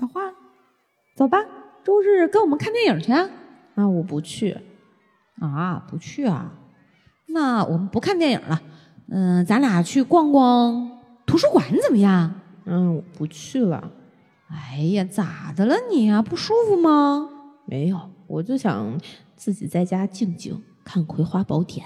小花，走吧，周日跟我们看电影去啊！啊，我不去。啊，不去啊？那我们不看电影了。嗯，咱俩去逛逛图书馆怎么样？嗯，我不去了。哎呀，咋的了你啊？不舒服吗？没有，我就想自己在家静静看《葵花宝典》。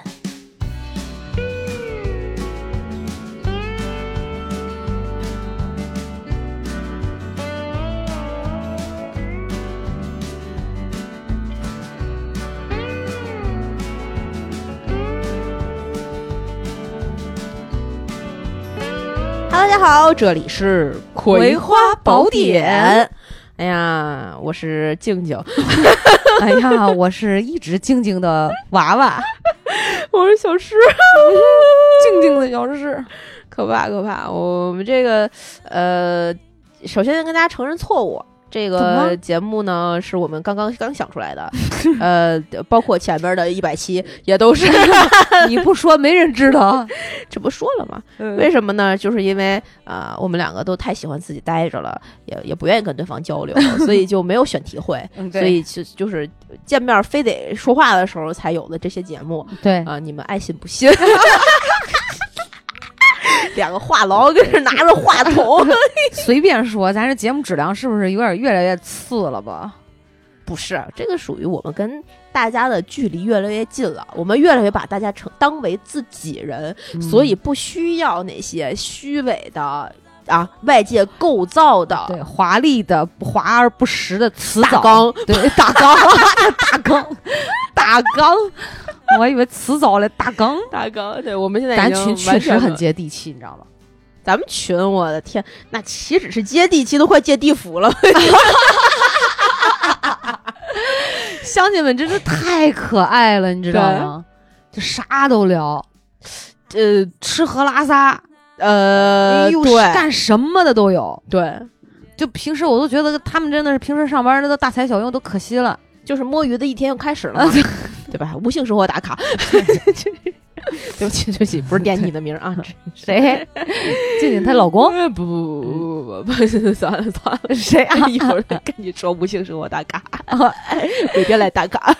家好，这里是《葵花宝典》。哎呀，我是静静。哎呀，我是一直静静的娃娃。我是小诗，静静的小诗，可怕可怕。我们这个呃，首先跟大家承认错误。这个节目呢，是我们刚刚刚想出来的，呃，包括前面的一百期也都是。你不说没人知道，这不说了吗？为什么呢？就是因为啊，我们两个都太喜欢自己待着了，也也不愿意跟对方交流，所以就没有选题会，所以就就是见面非得说话的时候才有的这些节目。对啊，你们爱信不信。两个话痨跟这拿着话筒，随便说，咱这节目质量是不是有点越来越次了吧？不是，这个属于我们跟大家的距离越来越近了，我们越来越把大家成当为自己人，所以不需要那些虚伪的啊，外界构造的对华丽的华而不实的词大纲，对大纲。大纲。大纲。我还以为辞藻嘞，大纲大纲，对我们现在咱群确实很接地气，你知道吗？咱们群，我的天，那岂止是接地气，都快接地府了。乡亲们真是太可爱了，你知道吗？就啥都聊，呃，吃喝拉撒，呃，对，干什么的都有。对，就平时我都觉得他们真的是平时上班那都大材小用，都可惜了。就是摸鱼的一天又开始了，对吧？无性生活打卡，对不起，对不起，不是点你的名啊，谁？静静她老公？不不不不不不，算了算了，谁啊？一会儿跟你说无性生活打卡，每天来打卡。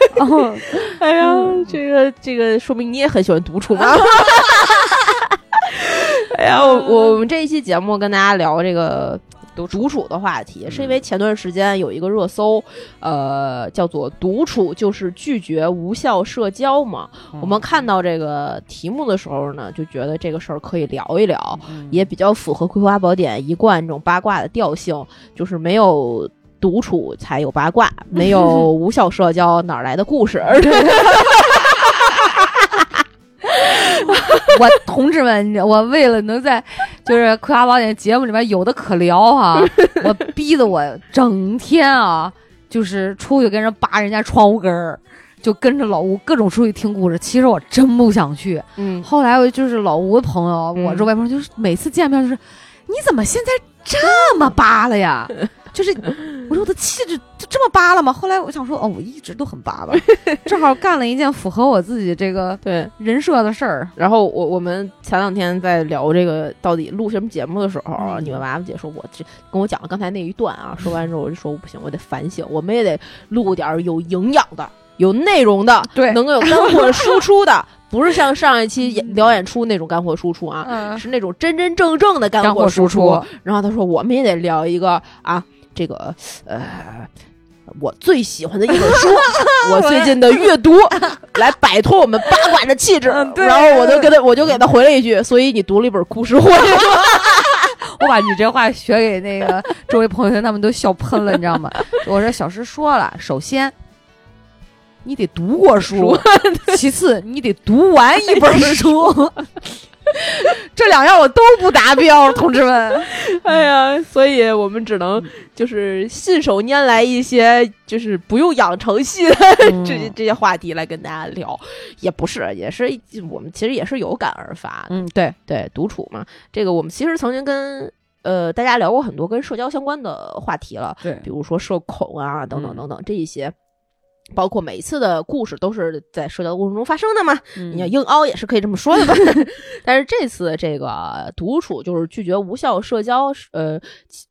哎呀，这个这个说明你也很喜欢独处嘛。哎呀，我我们这一期节目跟大家聊这个。独独处的话题，是因为前段时间有一个热搜，呃，叫做“独处就是拒绝无效社交”嘛。我们看到这个题目的时候呢，就觉得这个事儿可以聊一聊，也比较符合《葵花宝典》一贯这种八卦的调性，就是没有独处才有八卦，没有 无效社交哪来的故事？我同志们，我为了能在就是《葵花宝典》节目里面有的可聊哈，我逼得我整天啊，就是出去跟人扒人家窗户根儿，就跟着老吴各种出去听故事。其实我真不想去。嗯，后来我就是老吴的朋友，我这外朋友就是每次见面就是，你怎么现在这么扒了呀？就是，我说我的气质就这么扒了吗？后来我想说，哦，我一直都很扒吧，正好干了一件符合我自己这个 对人设的事儿。然后我我们前两天在聊这个到底录什么节目的时候，你们娃娃姐说，我这跟我讲了刚才那一段啊，说完之后我就说不行，我得反省，我们也得录点有营养的、有内容的，对，能够有干 货输出的，不是像上一期演聊演出那种干货输出啊，是那种真真正正的干货输出。然后他说，我们也得聊一个啊。这个呃，我最喜欢的一本书，我最近的阅读，来摆脱我们八卦的气质。然后我就给他，我就给他回了一句：“所以你读了一本故事会。”我把你这话学给那个周围朋友，他们都笑喷了，你知道吗？我说小石说了，首先你得读过书，其次你得读完一本书。这两样我都不达标，同志们。哎呀，所以我们只能就是信手拈来一些，就是不用养成系的 这些这些话题来跟大家聊，也不是，也是我们其实也是有感而发。嗯，对对，独处嘛，这个我们其实曾经跟呃大家聊过很多跟社交相关的话题了，对，比如说社恐啊，等等等等这一些。包括每一次的故事都是在社交过程中发生的嘛？你要硬凹也是可以这么说的吧？但是这次这个独处就是拒绝无效社交，呃，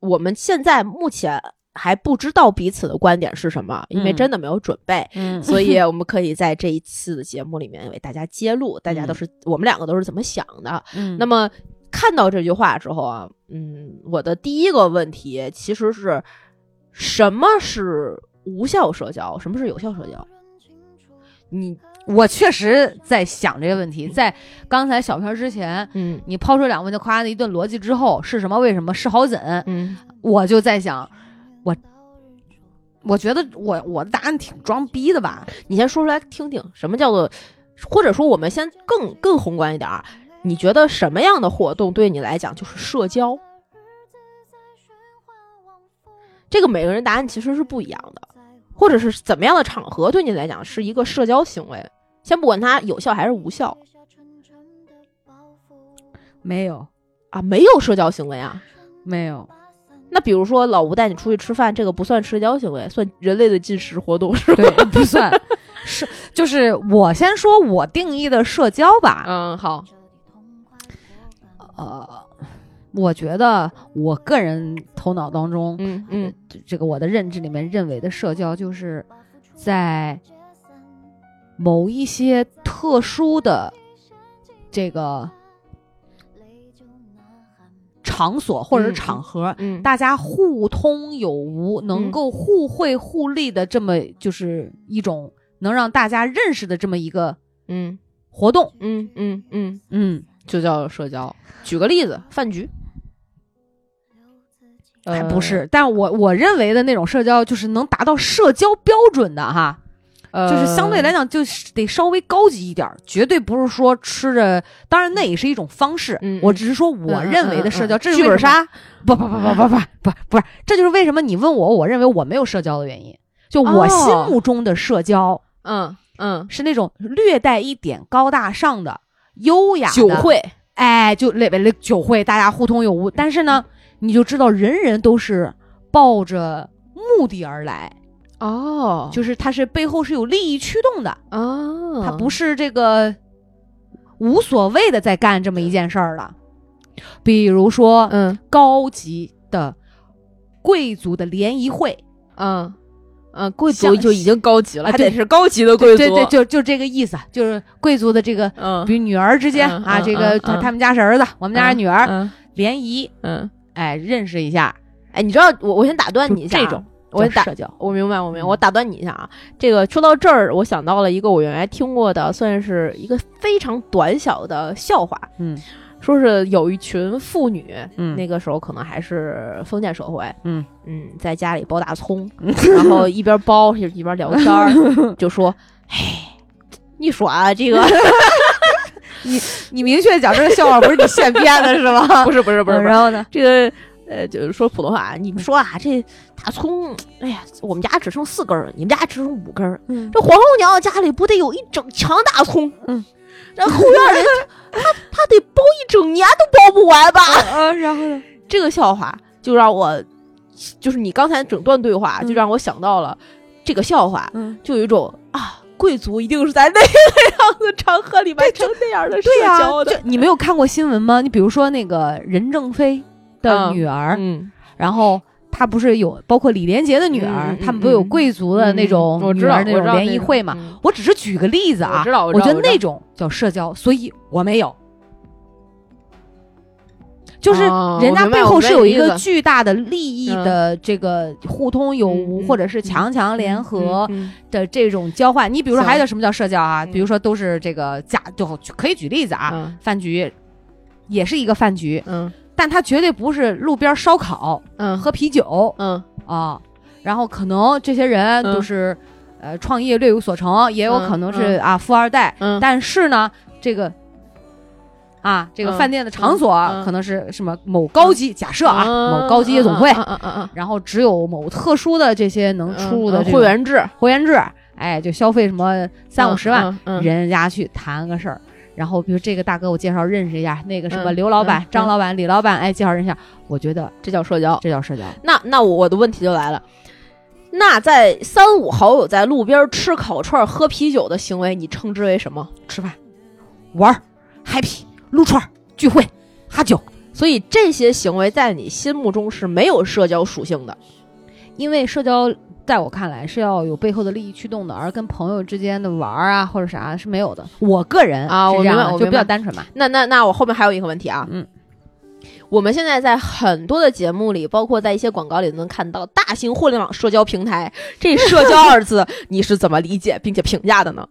我们现在目前还不知道彼此的观点是什么，因为嗯真的没有准备，嗯所以我们可以在这一次的节目里面为大家揭露，大家都是、我们两个都是怎么想的。嗯那么看到这句话之后啊，嗯，我的第一个问题其实是什么是无效社交，什么是有效社交？你我确实在想这个问题，在刚才小片之前，嗯你抛出两个问题，夸的一顿逻辑之后，是什么？为什么？是好怎？嗯我就在想，我我觉得我我的答案挺装逼的吧？你先说出来听听，什么叫做，或者说我们先更更宏观一点儿，你觉得什么样的活动对你来讲就是社交？这个每个人答案其实是不一样的，或者是怎么样的场合对你来讲是一个社交行为？先不管它有效还是无效没有，啊，没有社交行为啊。没有。那比如说老吴带你出去吃饭，这个不算社交行为，算人类的进食活动是吧？对，不算是，就是我先说我定义的社交吧。嗯，好，呃，我觉得我个人头脑当中，嗯嗯这这个我的认知里面认为的社交，就是在某一些特殊的这个场所或者场合，嗯，大家互通有无，能嗯够互惠互利的这么就是一种能让大家认识的这么一个嗯活动。嗯嗯嗯，嗯，就叫社交。举个例子，饭局。还不是，但我我认为的那种社交，就是能达到社交标准的哈。呃，就是相对来讲，就是得稍微高级一点儿，绝对不是说吃着，当然那也是一种方式。我只是说我认为的社交，剧本杀。不不不不不不不不是，这就是为什么你问我，我认为我没有社交的原因。就我哦心目中的社交嗯嗯，是那种略带一点高大上的、优雅的酒，会。哎，就类类酒会，大家互通有无。但是呢，你就知道人人都是抱着目的而来，哦就是他是背后是有利益驱动的。哦，他不是这个无所谓的在干这么一件事儿了。比如说，嗯高级的贵族的联谊会，嗯嗯，贵族就已经高级了，还得是高级的贵族。对对，就就这个意思，就是贵族的这个，嗯，比如女儿之间嗯啊，嗯这个他他们家是儿子，我们家是女儿，嗯联谊，嗯，哎，认识一下，哎，你知道我我先打断你一下啊，这种我打社交，我明白，我明白。嗯。我打断你一下啊，这个说到这儿，我想到了一个我原来听过的，算是一个非常短小的笑话。嗯。说是有一群妇女，嗯。那个时候可能还是封建社会，嗯。嗯，在家里剥大葱，然后一边剥一边聊天儿，就说：“哎，你说啊，这个你你明确讲这个笑话不是你现编的是吗？不是不是不是然后呢？这个。”呃，就是说普通话，你们说啊，这大葱，哎呀，我们家只剩四根儿，你们家只剩五根儿，嗯这皇后娘娘家里不得有一整墙大葱？嗯，这后院人他他得包一整年都包不完吧？啊，然后呢？这个笑话就让我，就是你刚才整段对话，嗯就让我想到了这个笑话，嗯，就有一种啊，贵族一定是在那个样子场合里完成那样的社对呀、交的。就你没有看过新闻吗？你比如说那个任正非的嗯女儿，嗯，然后他不是有包括李连杰的女儿，他们不有贵族的那种女儿那种联谊会嘛？嗯我只是举个例子啊，我觉得那种叫社交，所以我没有。就是哦人家背后是有一个巨大的利益的这个互通有无，或者是强强联合的这种交换。你比如说还有什么叫社交啊？嗯。比如说都是这个假，就可以举例子啊，嗯。饭局也是一个饭局，嗯。但它绝对不是路边烧烤、嗯。喝啤酒嗯。啊。然后可能这些人嗯都是、呃创业略有所成，也有可能是、嗯。啊富二代，嗯，但是呢，这个啊这个嗯饭店的场所、可能是什么某高级，假设啊、某高级夜总会，然后只有某特殊的这些能出入的会员制，会员制，哎，就消费什么三五十万，人家去谈个事儿。然后，比如这个大哥，我介绍认识一下，那个什么嗯刘老板、嗯张老板、李老板，哎，介绍认识一下。我觉得这叫社交。这叫社交。那那我的问题就来了，那在三五好友在路边吃烤串、喝啤酒的行为，你称之为什么？吃饭、玩儿、happy、撸串儿、聚会、哈酒，所以这些行为在你心目中是没有社交属性的。因为社交在我看来是要有背后的利益驱动的，而跟朋友之间的玩儿啊或者啥是没有的。我个人啊我明白我明白较单纯嘛。那那那我后面还有一个问题啊，嗯，我们现在在很多的节目里，包括在一些广告里能看到大型互联网社交平台，这“社交”二字你是怎么理解并且评价的呢？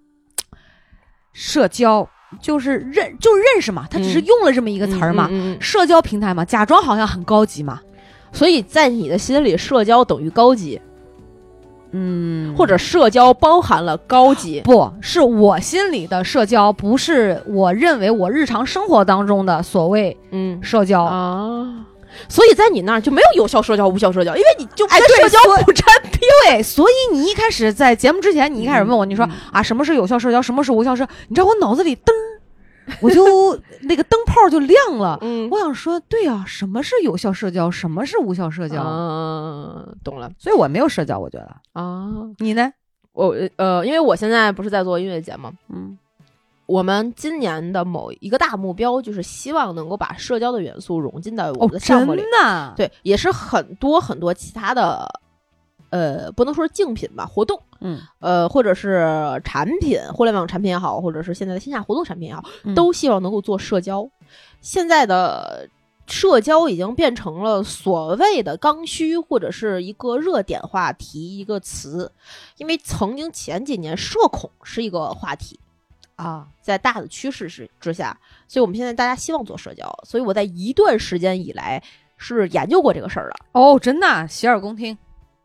社交就是认就认识嘛，他只是嗯用了这么一个词儿嘛。嗯嗯嗯社交平台嘛，假装好像很高级嘛。所以在你的心里，社交等于高级，嗯或者社交包含了高级。不是我心里的社交，不是我认为我日常生活当中的所谓嗯社交。啊，所以在你那儿就没有有效社交、无效社交，因为你就跟社交不沾边。对，所以你一开始在节目之前，你一开始问我，你说嗯啊，什么是有效社交，什么是无效社？你知道我脑子里噔儿，我就那个灯泡就亮了。嗯我想说，对啊，什么是有效社交，什么是无效社交？嗯，懂了所以我没有社交，我觉得啊。你呢？我呃，因为我现在不是在做音乐节嘛，嗯我们今年的某一个大目标就是希望能够把社交的元素融进到我哦们的，项目里。真的，对，也是很多很多其他的，呃，不能说是竞品吧，活动，嗯，呃，或者是产品，互联网产品也好，或者是现在的线下活动产品也好，嗯都希望能够做社交。现在的社交已经变成了所谓的刚需，或者是一个热点话题，一个词。因为曾经前几年社恐是一个话题，啊，在大的趋势是之下，所以我们现在大家希望做社交，所以我在一段时间以来是研究过这个事儿的。哦，真的啊洗耳恭听。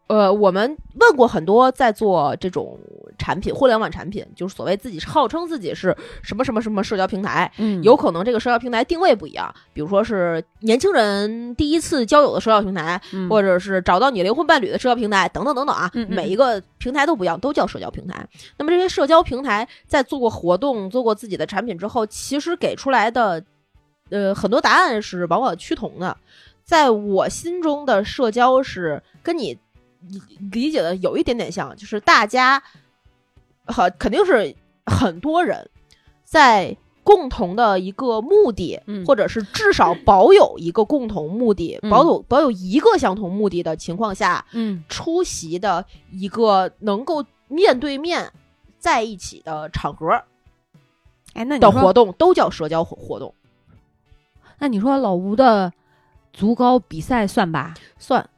呃，我们问过很多在做这种产品，互联网产品，就是所谓自己号称自己是什么什么什么社交平台，嗯有可能这个社交平台定位不一样，比如说是年轻人第一次交友的社交平台，嗯或者是找到你灵魂伴侣的社交平台，等等等等啊，嗯嗯每一个平台都不一样，都叫社交平台。那么这些社交平台在做过活动、做过自己的产品之后，其实给出来的呃很多答案是往往趋同的。在我心中的社交是跟你理理解的有一点点像，就是大家很肯定是很多人在共同的一个目的，嗯或者是至少保有一个共同目的，嗯保有保有一个相同目的的情况下，嗯出席的一个能够面对面在一起的场合哎，那你的活动，都叫社交活活动。那你说老吴的足高比赛算吧？算，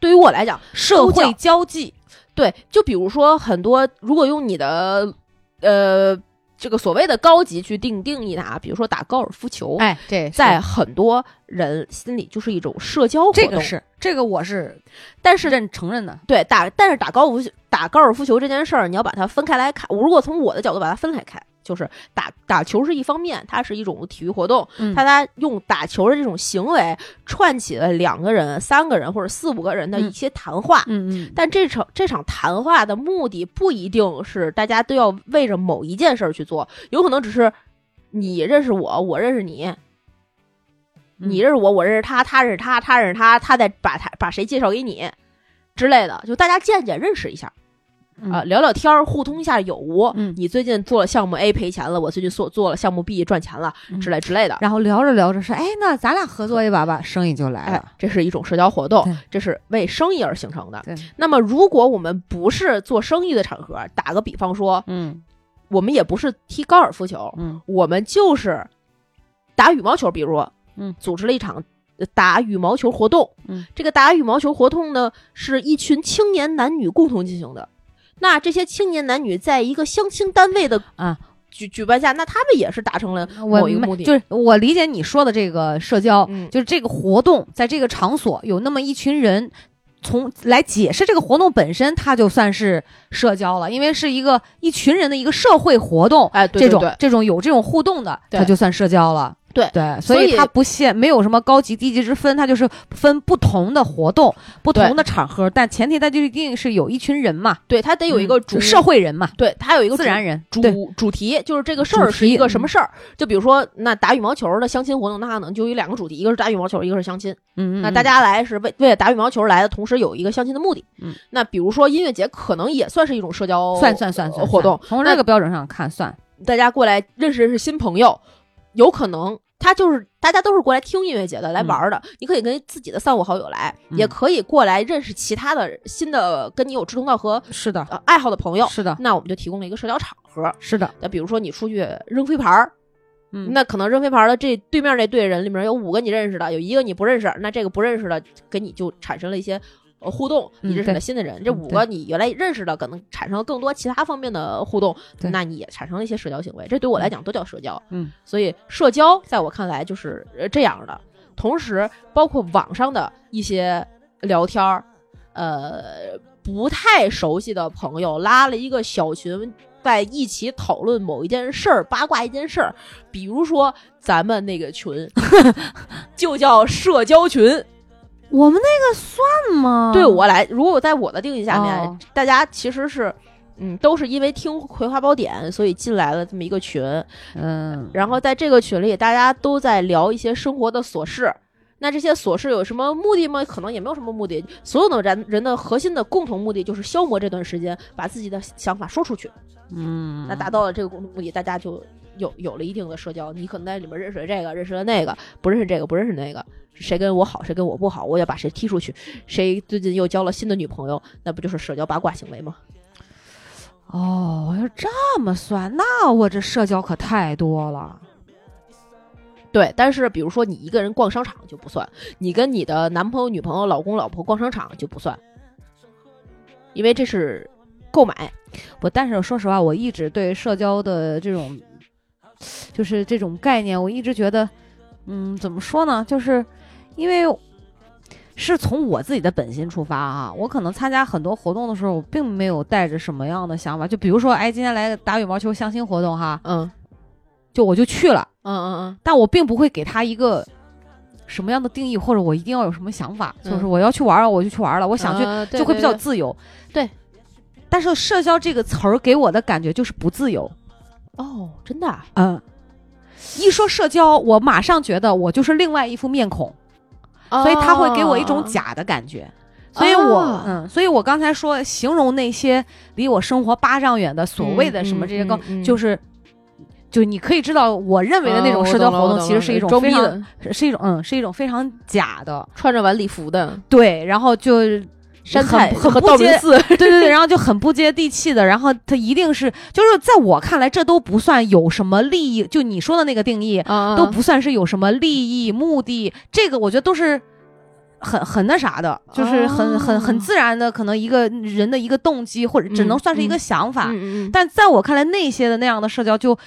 对于我来讲，社会交际，对，就比如说很多，如果用你的呃这个所谓的高级去定定义它，比如说打高尔夫球，哎，对在很多人心里就是一种社交活动。这个是这个我是但是认承认的。对打，但是打高尔夫打高尔夫球这件事儿，你要把它分开来看。我如果从我的角度把它分开看，就是打打球是一方面，它是一种体育活动，嗯它它用打球的这种行为串起了两个人、三个人或者四五个人的一些谈话。嗯嗯但这场这场谈话的目的不一定是大家都要为着某一件事儿去做，有可能只是你认识我，我认识你，嗯你认识我，我认识他，他认识他，他认识他，他再把他把谁介绍给你之类的，就大家见见认识一下嗯啊、聊聊天儿，互通一下有无。嗯你最近做了项目 A 赔钱了，我最近做做了项目 B 赚钱了嗯之类之类的。然后聊着聊着说，哎，那咱俩合作一把吧，生意就来哎了。，这是一种社交活动，这是为生意而形成的。对，那么，如果我们不是做生意的场合，打个比方说，嗯我们也不是踢高尔夫球，嗯我们就是打羽毛球，比如，嗯，组织了一场呃打羽毛球活动。嗯，这个打羽毛球活动呢，是一群青年男女共同进行的。那这些青年男女在一个相亲单位的啊举举办下，那他们也是达成了我某一个目的。就是我理解你说的这个社交，嗯，就是这个活动在这个场所有那么一群人。从来解释这个活动本身，它就算是社交了，因为是一个一群人的一个社会活动，哎，对这种对对这种有这种互动的，对它就算社交了。对对，所以它不限没有什么高级低级之分，它就是分不同的活动、不同的场合，但前提它就一定是有一群人嘛，对，它得有一个嗯主社会人嘛，对，它有一个自然人。主主题就是这个事儿是一个什么事儿？就比如说，那打羽毛球的相亲活动，那可能就有两个主题，一个是打羽毛球，一个是相亲。嗯，嗯那大家来是为为了打羽毛球来的，同时有一个相亲的目的。嗯，那比如说音乐节，可能也算是一种社交算算算算呃活动。从这个标准上看算。大家过来认识认识新朋友，有可能他就是大家都是过来听音乐节的，来玩的。你可以跟自己的三五好友来，嗯也可以过来认识其他的新的跟你有志同道合是的，呃爱好的朋友。是的，那我们就提供了一个社交场合。是的，那比如说你出去扔飞盘儿，嗯，那可能扔飞盘儿的这对面这队人里面有五个你认识的，有一个你不认识，那这个不认识的跟你就产生了一些。呃，互动，嗯你认识了新的人，这嗯五个你原来认识的，可能产生了更多其他方面的互动，那你也产生了一些社交行为，这对我来讲都叫社交。嗯，所以社交在我看来就是呃这样的。同时，包括网上的一些聊天儿，呃，不太熟悉的朋友拉了一个小群，在一起讨论某一件事儿，八卦一件事儿。比如说咱们那个群，就叫社交群。我们那个算吗？对我来，如果在我的定义下面，哦大家其实是。嗯，都是因为听《葵花宝典》，所以进来了这么一个群。嗯，然后在这个群里，大家都在聊一些生活的琐事。那这些琐事有什么目的吗？可能也没有什么目的。所有的人人的核心的共同目的就是消磨这段时间，把自己的想法说出去。嗯，那达到了这个共同目的，大家就有有了一定的社交。你可能在里面认识了这个，认识了那个，不认识这个，不认识那个。谁跟我好，谁跟我不好，我也把谁踢出去。谁最近又交了新的女朋友，那不就是社交八卦行为吗？哦，要这么算，那我这社交可太多了。对，但是比如说你一个人逛商场就不算，你跟你的男朋友、女朋友、老公、老婆逛商场就不算，因为这是购买。不，但是说实话，我一直对社交的这种，就是这种概念，我一直觉得，嗯，怎么说呢？就是因为是从我自己的本心出发啊，我可能参加很多活动的时候，我并没有带着什么样的想法，就比如说，哎，今天来打羽毛球相亲活动哈，嗯就我就去了，嗯嗯嗯，但我并不会给他一个。什么样的定义，或者我一定要有什么想法，嗯就是我要去玩儿，我就去玩儿了。我想去就会比较对对自由。对，但是社交这个词儿给我的感觉就是不自由。哦，真的啊、嗯，一说社交，我马上觉得我就是另外一副面孔，所以他会给我一种假的感觉。所以我，哦。嗯，所以我刚才说形容那些离我生活八丈远的所谓的什么这些高，嗯嗯嗯。就是。就你可以知道，我认为的那种哦社交活动其实是一种非常是一种嗯是一种非常假的，穿着晚礼服的。对，然后就山很菜和很不接道明寺，对对对，然后就很不接地气的，然后他一定是，就是在我看来，这都不算有什么利益，就你说的那个定义，啊都不算是有什么利益目的，这个我觉得都是很很那啥的，就是很很很哦。自然的，可能一个人的一个动机，或者只能嗯算是一个嗯想法。嗯嗯嗯。但在我看来，那些的那样的社交就，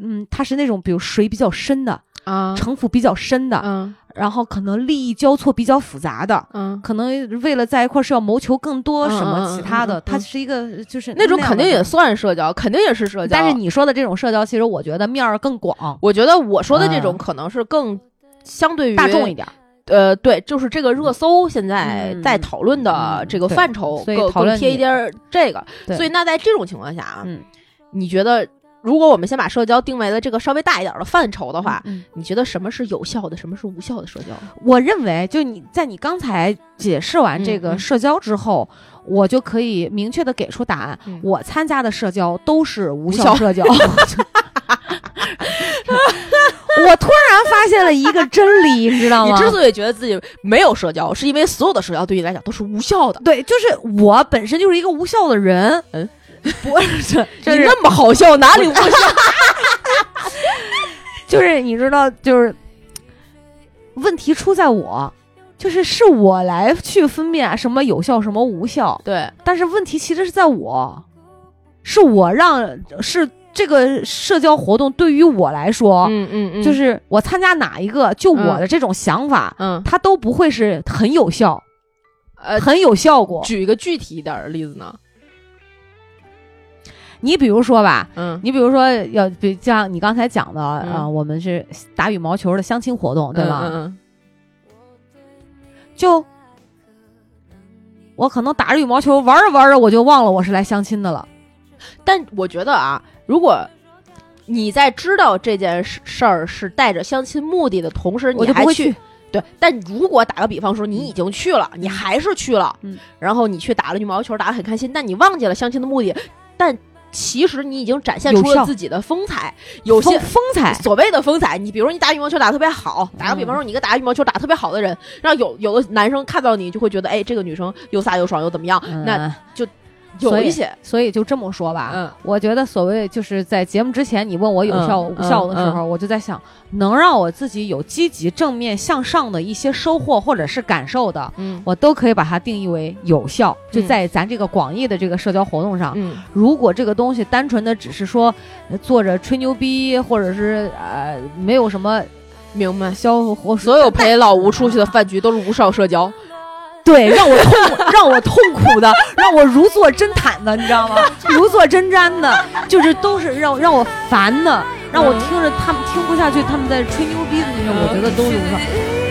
嗯，它是那种比如水比较深的，啊。城府比较深的，嗯然后可能利益交错比较复杂的。嗯，可能为了在一块儿是要谋求更多什么其他的，嗯嗯它是一个就是那种肯定也算社交，肯定也是社交。但是你说的这种社交，其实我觉得面儿更广，我觉得我说的这种嗯可能是更相对于大众一点儿。呃，对，就是这个热搜现在嗯在讨论的这个范畴，更更贴一点儿这个。对所以那在这种情况下啊，嗯你觉得如果我们先把社交定为了这个稍微大一点儿的范畴的话，嗯你觉得什么是有效的，什么是无效的社交？我认为，就你在你刚才解释完这个社交之后，我就可以明确的给出答案。嗯我参加的社交都是无效效社交。我突然发现了一个真理，你知道吗？你之所以觉得自己没有社交，是因为所有的社交对你来讲都是无效的。对，就是我本身就是一个无效的人。嗯，不是，这 你是那么好笑，哪里无效？就是你知道，就是问题出在我，就是是我来去分辨什么有效，什么无效。对，但是问题其实是在我，是我让是这个社交活动对于我来说，嗯嗯嗯，就是我参加哪一个，就我的这种想法，嗯它都不会是很有效，呃，很有效果。举一个具体一点儿的例子呢？你比如说吧，嗯，你比如说要比像你刚才讲的啊、我们是打羽毛球的相亲活动，对吧？嗯嗯就我可能打着羽毛球玩着玩着，我就忘了我是来相亲的了。但我觉得啊，如果你在知道这件事事儿是带着相亲目的的同时，你还会去。对，但如果打个比方说，你已经去了，你还是去了，嗯然后你去打了羽毛球，打得很开心，但你忘记了相亲的目的，但其实你已经展现出了自己的风采。有些风风采，所谓的风采，你比如说你打羽毛球打得特别好，打个比方说，你一个打羽毛球打得特别好的人，然后有有的男生看到你就会觉得，哎，这个女生又飒又爽又怎么样？那嗯有一些，所以就这么说吧，嗯。我觉得所谓就是在节目之前，你问我有效嗯无效的时候，我就在想，能让我自己有积极正面向上的一些收获或者是感受的，嗯。我都可以把它定义为有效。就嗯在咱这个广义的这个社交活动上，嗯。如果这个东西单纯的只是说呃坐着吹牛逼，或者是呃没有什么明白。消活，所有陪老吴出去的饭局都是无效社交，对，让我痛，让我痛苦的，让我如坐针毯的，你知道吗？如坐针毡的，就是都是让让我烦的，让我听着他们听不下去，他们在吹牛逼的那种，我觉得都是无效。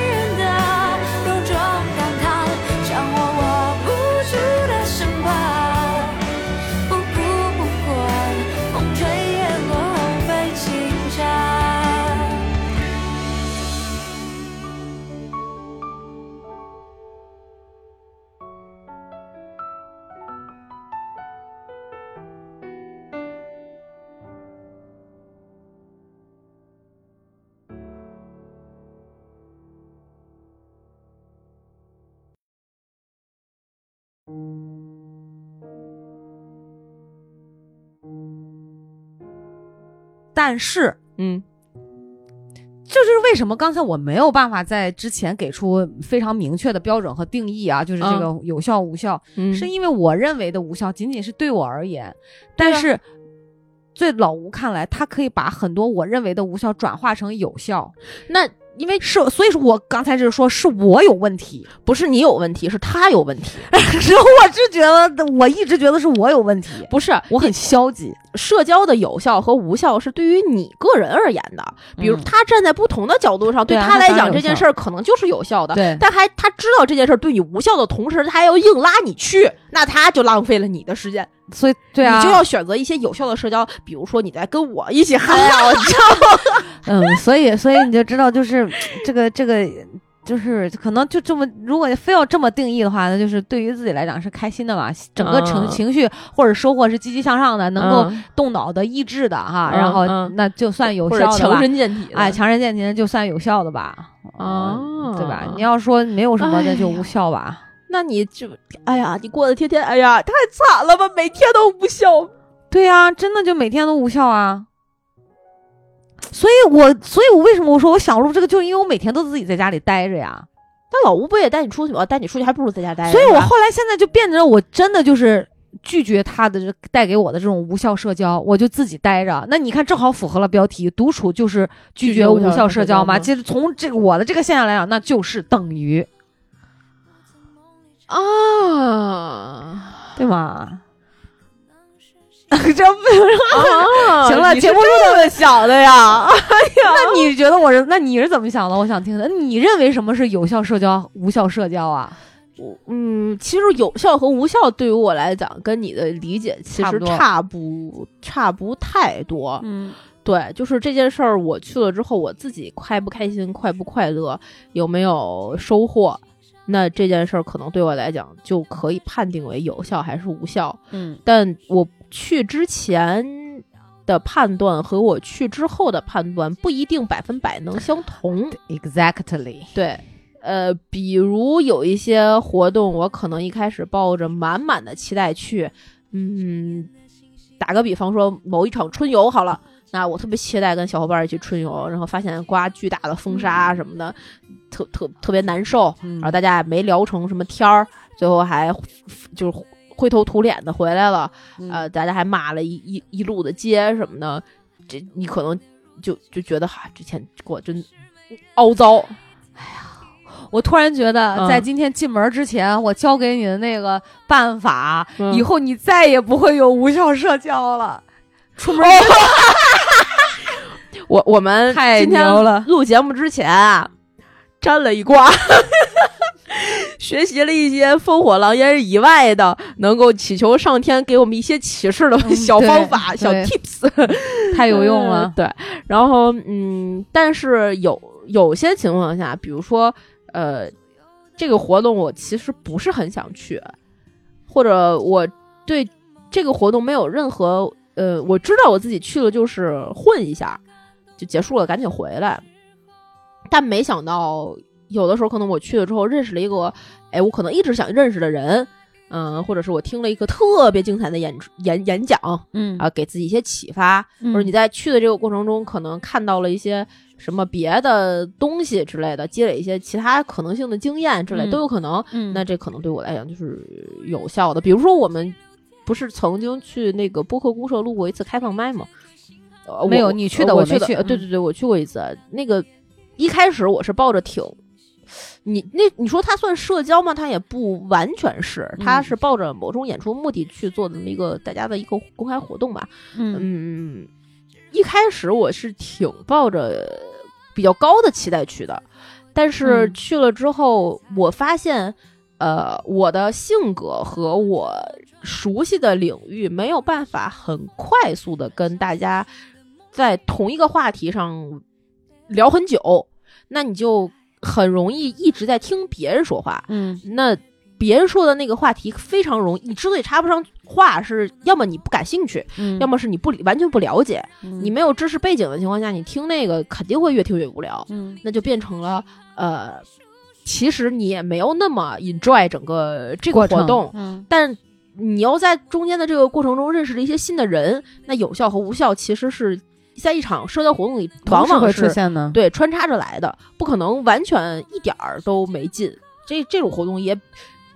但是，嗯。这就是为什么刚才我没有办法在之前给出非常明确的标准和定义啊，就是这个有效无效，嗯。是因为我认为的无效仅仅是对我而言，但是。在老吴看来，他可以把很多我认为的无效转化成有效，那因为是，所以说我刚才就是说是我有问题，不是你有问题，是他有问题，是我是觉得，我一直觉得是我有问题，不是我很消极。社交的有效和无效是对于你个人而言的。比如嗯他站在不同的角度上，对啊他来讲这件事儿可能就是有效的，对但还他知道这件事儿对你无效的同时，他还要硬拉你去，那他就浪费了你的时间。所以，对啊，你就要选择一些有效的社交，比如说你在跟我一起嗨啊，我知道。嗯，所以，所以你就知道，就是这个，这个，就是可能就这么，如果非要这么定义的话，那就是对于自己来讲是开心的嘛，整个情、嗯情绪或者收获是积极向上的，能够嗯动脑的、益智的哈，嗯然后嗯那就算有效的吧。身健体，哎，强身健体的就算有效的吧，哦嗯对吧？你要说没有什么那就无效吧。那你就，哎呀，你过得天天，哎呀，太惨了吧，每天都无效。对呀、真的就每天都无效啊。所以我，所以我为什么我说我想录这个，就是因为我每天都自己在家里待着呀。那老吴不也带你出去吗？带你出去还不如在家待着。所以我后来现在就变成了我真的就是拒绝他的这带给我的这种无效社交，我就自己待着。那你看，正好符合了标题，独处就是拒绝无效社交嘛。其实从这个我的这个现象来讲，那就是等于啊，对吗？这不啊 行了节目录这么想的 呀？那你觉得我是？那你是怎么想的？我想听听。你认为什么是有效社交、无效社交啊？我嗯，其实有效和无效对于我来讲，跟你的理解其实差不差不差不太多。嗯对，就是这件事儿，我去了之后，我自己开不开心、快不快乐，有没有收获，那这件事儿可能对我来讲就可以判定为有效还是无效。嗯但我去之前的判断和我去之后的判断不一定百分百能相同。，exactly。对，呃，比如有一些活动，我可能一开始抱着满满的期待去，嗯，打个比方说某一场春游好了。那我特别期待跟小伙伴儿一起春游，然后发现刮巨大的风沙什么的，特特特别难受。嗯然后大家也没聊成什么天儿，最后还就是灰头土脸的回来了。嗯呃，大家还骂了一一一路的街什么的，这你可能就就觉得哈，之前给我真凹糟。我突然觉得，嗯在今天进门之前，我教给你的那个办法，嗯以后你再也不会有无效社交了。出门我我们太今天牛了录节目之前啊，占了一卦，学习了一些烽火狼烟以外的，能够祈求上天给我们一些启示的嗯 小方法、对小 tips，太有用了嗯。对，然后嗯，但是有有些情况下，比如说呃，这个活动我其实不是很想去，或者我对这个活动没有任何呃，我知道我自己去了就是混一下就结束了，赶紧回来。但没想到，有的时候可能我去了之后认识了一个，哎，我可能一直想认识的人，嗯、或者是我听了一个特别精彩的演演演讲嗯啊，给自己一些启发，或或者你在去的这个过程中，可能看到了一些什么别的东西之类的，积累一些其他可能性的经验之类，嗯都有可能。嗯那这可能对我来讲就是有效的。比如说，我们不是曾经去那个播客公社录过一次开放麦吗？呃没有你去的呃我去的，我没去对对对，我去过一次。那个一开始我是抱着挺。你那你说他算社交吗？他也不完全是，它嗯是抱着某种演出目的去做的那么一个大家的一个公开活动吧。嗯嗯，一开始我是挺抱着比较高的期待去的，但是嗯去了之后，我发现，呃，我的性格和我熟悉的领域没有办法很快速的跟大家在同一个话题上聊很久，那你就很容易一直在听别人说话，嗯。那别人说的那个话题非常容易，你之所以插不上话，是要么你不感兴趣，嗯要么是你不完全不了解，嗯。你没有知识背景的情况下，你听那个肯定会越听越无聊，嗯。那就变成了呃，其实你也没有那么 enjoy 整个这个活动，嗯。但你要在中间的这个过程中认识了一些新的人，那有效和无效其实是在一场社交活动里往往是出现呢，对穿插着来的，不可能完全一点儿都没劲。这这种活动也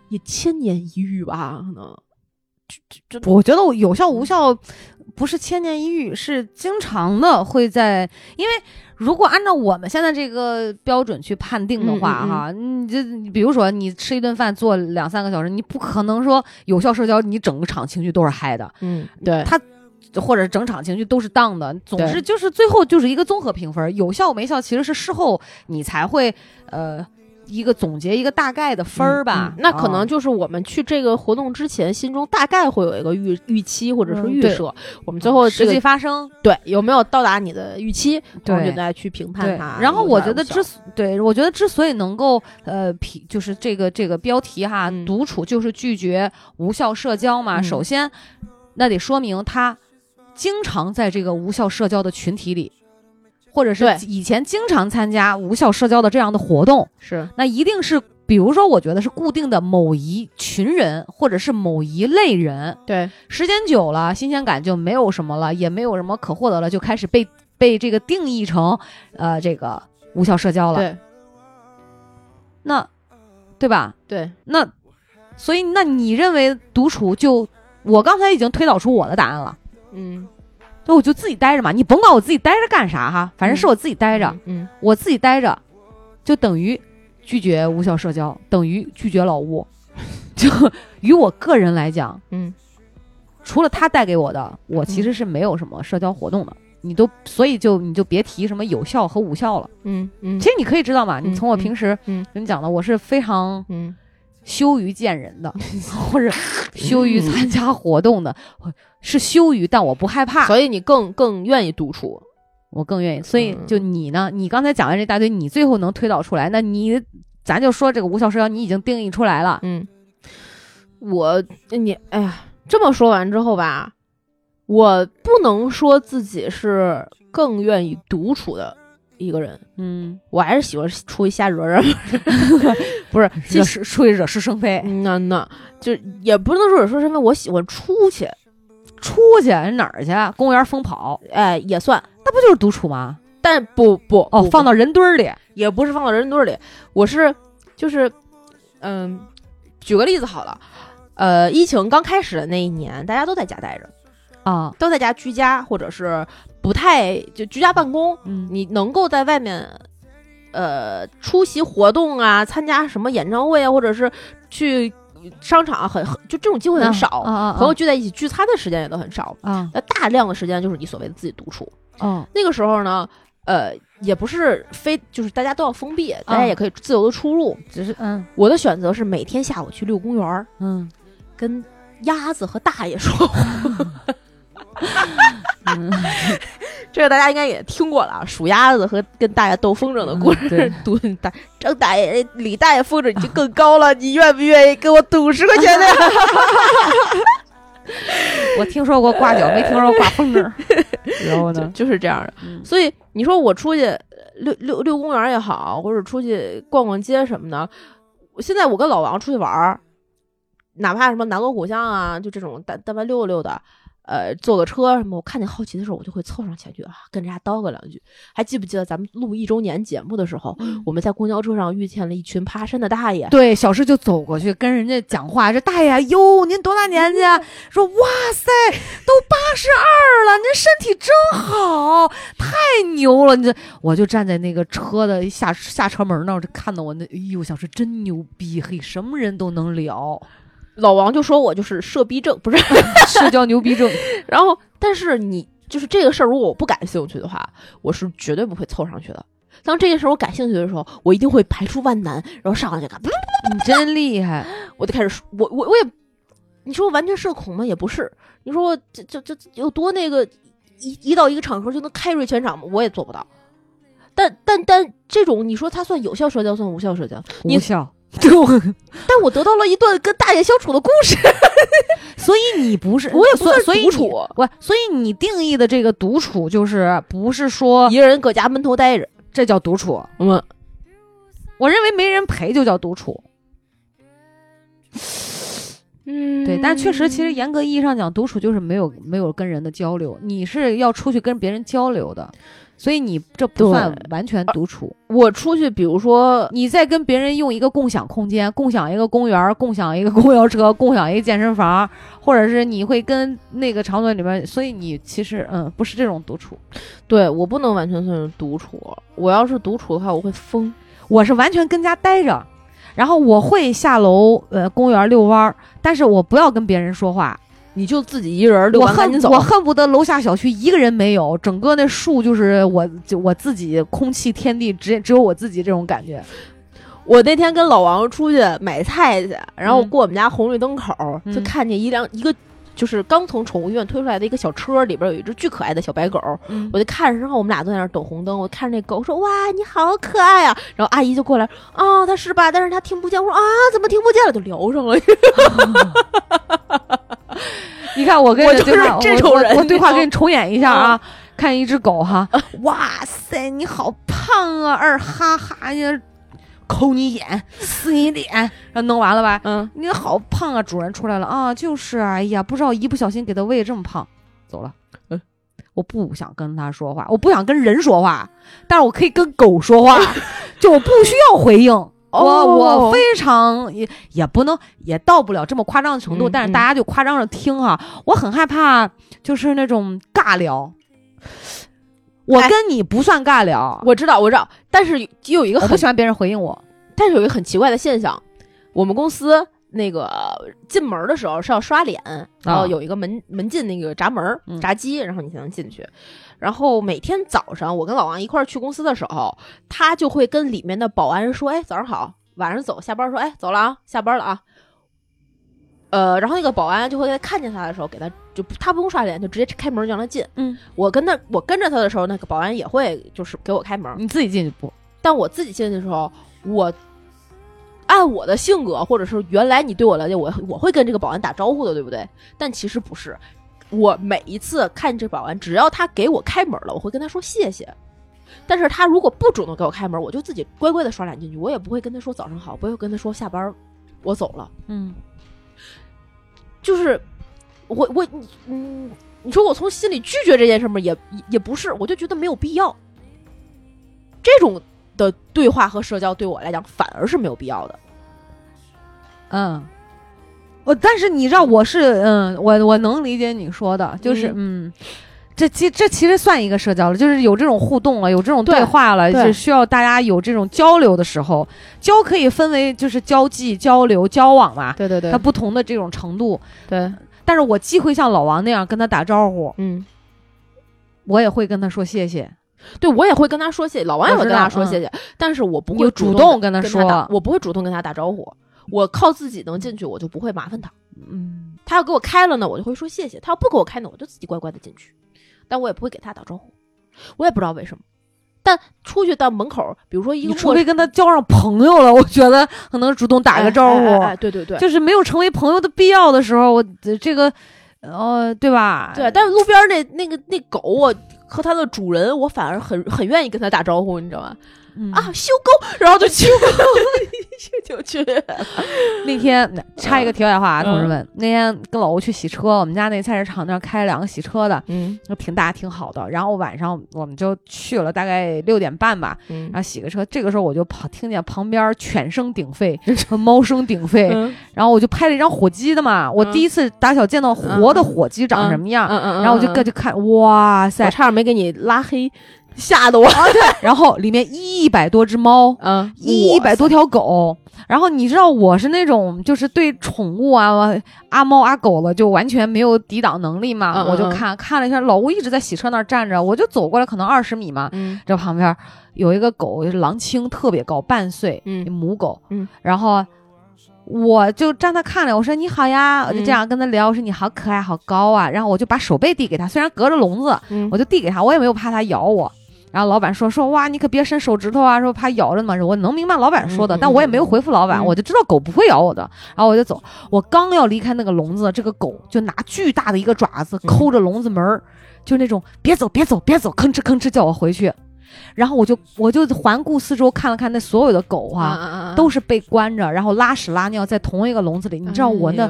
也千年一遇吧，可能。这这我觉得我有效无效不是千年一遇，是经常的会在，因为如果按照我们现在这个标准去判定的话，嗯嗯嗯哈，你这你比如说你吃一顿饭做两三个小时，你不可能说有效社交，你整个场情绪都是嗨的，嗯，对，他或者整场情绪都是荡的，总对是就是最后就是一个综合评分，有效没效其实是事后你才会呃一个总结一个大概的分儿吧，嗯那可能啊就是我们去这个活动之前，心中大概会有一个预预期或者是预设，我们最后这实际发生。对有没有到达你的预期，我们就再去评判它。，然后我觉得之之所对我觉得之所以能够呃，评就是这个这个标题哈，嗯独处就是拒绝无效社交嘛。嗯首先，那得说明他经常在这个无效社交的群体里，或者是以前经常参加无效社交的这样的活动，是那一定是。比如说，我觉得是固定的某一群人，或者是某一类人，对，时间久了，新鲜感就没有什么了，也没有什么可获得了，就开始被被这个定义成呃这个无效社交了。对那对吧？对，那所以那你认为独处就我刚才已经推导出我的答案了，嗯，那我就自己待着嘛，你甭管我自己待着干啥哈，反正是我自己待着，嗯，我自己待着就等于拒绝无效社交，等于拒绝老吴。就于我个人来讲，嗯，除了他带给我的，我其实是没有什么社交活动的。你都所以就你就别提什么有效和无效了。嗯嗯其实你可以知道嘛，嗯你从我平时嗯跟你讲的，我是非常嗯羞于见人的，或者羞于参加活动的，是羞于，但我不害怕，所以你更更愿意独处。我更愿意。所以嗯就你呢，你刚才讲完这大堆，你最后能推导出来，那你咱就说这个无效社交，你已经定义出来了。嗯，我你哎呀，这么说完之后吧，我不能说自己是更愿意独处的一个人，嗯，我还是喜欢出去瞎惹惹。不是，其惹实是出去惹是生非，嗯那那就也不能说惹是生非，我喜欢出去，出去哪儿去？公园疯跑，哎，也算。那不就是独处吗？但不不哦，放到人堆儿里，也不是放到人堆里，我是就是嗯，举个例子好了，呃，疫情刚开始的那一年，大家都在家待着，啊，都在家居家，或者是不太就居家办公，嗯你能够在外面呃出席活动啊，参加什么演唱会啊，或者是去商场很很就这种机会很少，啊啊，朋友聚在一起聚餐的时间也都很少。啊，那大量的时间就是你所谓的自己独处。哦，那个时候呢，呃，也不是非就是大家都要封闭，大家也可以自由的出入。只是嗯我的选择是每天下午去遛公园儿，嗯跟鸭子和大爷说话。嗯，这个大家应该也听过了啊，数鸭子和跟大爷斗风筝的故事。赌大 张大爷、李大爷风筝已经更高了，你愿不愿意给我赌十块钱呢？我听说过挂脚，没听说过挂风筝。然后呢？就是这样的。嗯所以你说我出去呃溜溜溜公园也好，或者出去逛逛街什么的，现在我跟老王出去玩儿，哪怕什么南锣鼓巷啊，就这种单单外溜达溜达，呃，坐个车什么，我看见好奇的时候，我就会凑上前去啊，跟人家叨个两句。还记不记得咱们录一周年节目的时候，我们在公交车上遇见了一群爬山的大爷？对，小诗就走过去跟人家讲话，这大爷哟，您多大年纪啊？说哇塞，都八十二了，您身体真好，太牛了！你这，我就站在那个车的下下车门那儿，就看到我那，哎呦，小石真牛逼，嘿，什么人都能聊，老王就说我就是社逼症，不是？社交牛逼症。然后，但是你就是这个事儿，如果我不感兴趣的话，我是绝对不会凑上去的。当这件事儿我感兴趣的时候，我一定会排除万难，然后上来就干，你真厉害，我就开始说，我我我也，你说我完全社恐吗？也不是。你说我这这这有多那个，一一到一个场合就能开瑞全场吗？我也做不到。但但但这种，你说它算有效社交，算无效社交？无效。但我得到了一段跟大爷相处的故事，所以你不是，我也不算独处不，所以你定义的这个独处，就是不是说一个人搁家闷头待着。这叫独处？嗯，我认为没人陪就叫独处。嗯对，但确实，其实严格意义上讲，独处就是没有没有跟人的交流，你是要出去跟别人交流的，所以你这不算完全独处。我出去，比如说你在跟别人用一个共享空间，共享一个公园，共享一个公交车，共享一个健身房，或者是你会跟那个场所里面，所以你其实嗯不是这种独处，对我不能完全算是独处，我要是独处的话，我会疯。我是完全跟家待着，然后我会下楼呃公园遛弯儿，但是我不要跟别人说话，你就自己一人儿遛我完赶紧走。恨我恨不得楼下小区一个人没有，整个那树就是我就我自己空气天地，只只有我自己这种感觉。我那天跟老王出去买菜去，然后嗯过我们家红绿灯口，嗯就看见一辆一个就是刚从宠物医院推出来的一个小车，里边有一只巨可爱的小白狗。嗯我就看着，然后我们俩都在那儿等红灯，我看着那狗说：“哇，你好可爱啊！”然后阿姨就过来，啊，它是吧？但是它听不见。我说啊，怎么听不见了？就聊上了。你看我跟我就是你对话，这种人我我我对话你知道给你重演一下啊。看一只狗哈，哇塞，你好胖啊，二哈哈呀，抠你眼，撕你脸，然后弄完了吧？嗯，你好胖啊！主人出来了啊，就是啊，哎呀，不知道一不小心给它喂这么胖，走了。嗯，我不想跟它说话，我不想跟人说话，但是我可以跟狗说话，就我不需要回应。我我哦非常也也不能也到不了这么夸张的程度，嗯但是大家就夸张着听哈、我很害怕，就是那种尬聊。我哎跟你不算尬聊，我知道，我知道，但是有一个很喜欢别人回应我。但是有一个很奇怪的现象，我们公司那个进门的时候是要刷脸，然后有一个门门禁那个闸门闸机，然后你才能进去。然后每天早上我跟老王一块儿去公司的时候，他就会跟里面的保安说：“哎，早上好，晚上走，下班说，哎，走了啊，下班了啊。”呃，然后那个保安就会在看见他的时候给他就他不用刷脸，就直接开门让他进。嗯，我跟他我跟着他的时候，那个保安也会就是给我开门。你自己进去不？但我自己进去的时候，我按我的性格，或者是原来你对我了解，我我会跟这个保安打招呼的，对不对？但其实不是，我每一次看这保安，只要他给我开门了，我会跟他说谢谢。但是他如果不主动给我开门，我就自己乖乖的刷脸进去，我也不会跟他说早上好，不会跟他说下班我走了。嗯，就是我我你嗯，你说我从心里拒绝这件事吗？也也也不是，我就觉得没有必要。这种的对话和社交对我来讲反而是没有必要的。嗯，我但是你知道我是嗯，我我能理解你说的，就是嗯。这其这其实算一个社交了，就是有这种互动了，有这种对对话了，就是需要大家有这种交流的时候，交可以分为就是交际、交流、交往嘛，对对对它不同的这种程度。对，但是我既会像老王那样跟他打招呼，嗯，我也会跟他说谢谢，对我也会跟他说谢谢，老王也会跟他说谢谢，但是我不你会动主动跟跟他说打我不会主动跟他打招呼，我靠自己能进去，我就不会麻烦他。嗯，他要给我开了呢，我就会说谢谢；他要不给我开呢，我就自己乖乖的进去，但我也不会给他打招呼，我也不知道为什么。但出去到门口，比如说一你个陌除非跟他交上朋友了，我觉得可能主动打个招呼，哎哎哎哎对对对，就是没有成为朋友的必要的时候，我呃这个呃，对吧？对，但是路边那那个那狗，我和它的主人，我反而很很愿意跟它打招呼，你知道吗？嗯啊，修沟，然后就去 就去，那天插一个题外话啊，嗯同志们，那天跟老吴去洗车，我们家那菜市场那儿开了两个洗车的，嗯就挺大挺好的。然后晚上我们就去了，大概六点半吧，嗯然后洗个车。这个时候我就跑听见旁边犬声鼎沸和猫声鼎沸，嗯然后我就拍了一张火鸡的嘛，我嗯第一次打小见到活的火鸡长什么样，嗯嗯，然后我就过去看，哇塞，差点没给你拉黑，吓得我，对。然后里面一百多只猫。嗯，一百多条狗，然后你知道我是那种就是对宠物啊阿猫阿狗了就完全没有抵挡能力嘛，嗯嗯我就看看了一下，老吴一直在洗车那儿站着，我就走过来，可能二十米嘛，嗯。这旁边有一个狗，就是狼青，特别高，半岁，嗯。母狗，嗯，然后。我就站他看了，我说你好呀，我就嗯这样跟他聊，我说你好可爱，好高啊，然后我就把手背递给他，虽然隔着笼子，嗯。我就递给他，我也没有怕他咬我。然后老板说说哇，你可别伸手指头啊，说怕咬着嘛。我能明白老板说的，但我也没有回复老板，嗯我就知道狗不会咬我的。然后我就走，我刚要离开那个笼子，这个狗就拿巨大的一个爪子抠着笼子门儿，就那种别走别走别走，吭哧吭哧叫我回去。然后我就我就环顾四周看了看那所有的狗啊，啊都是被关着，然后拉屎拉尿在同一个笼子里。你知道我那哎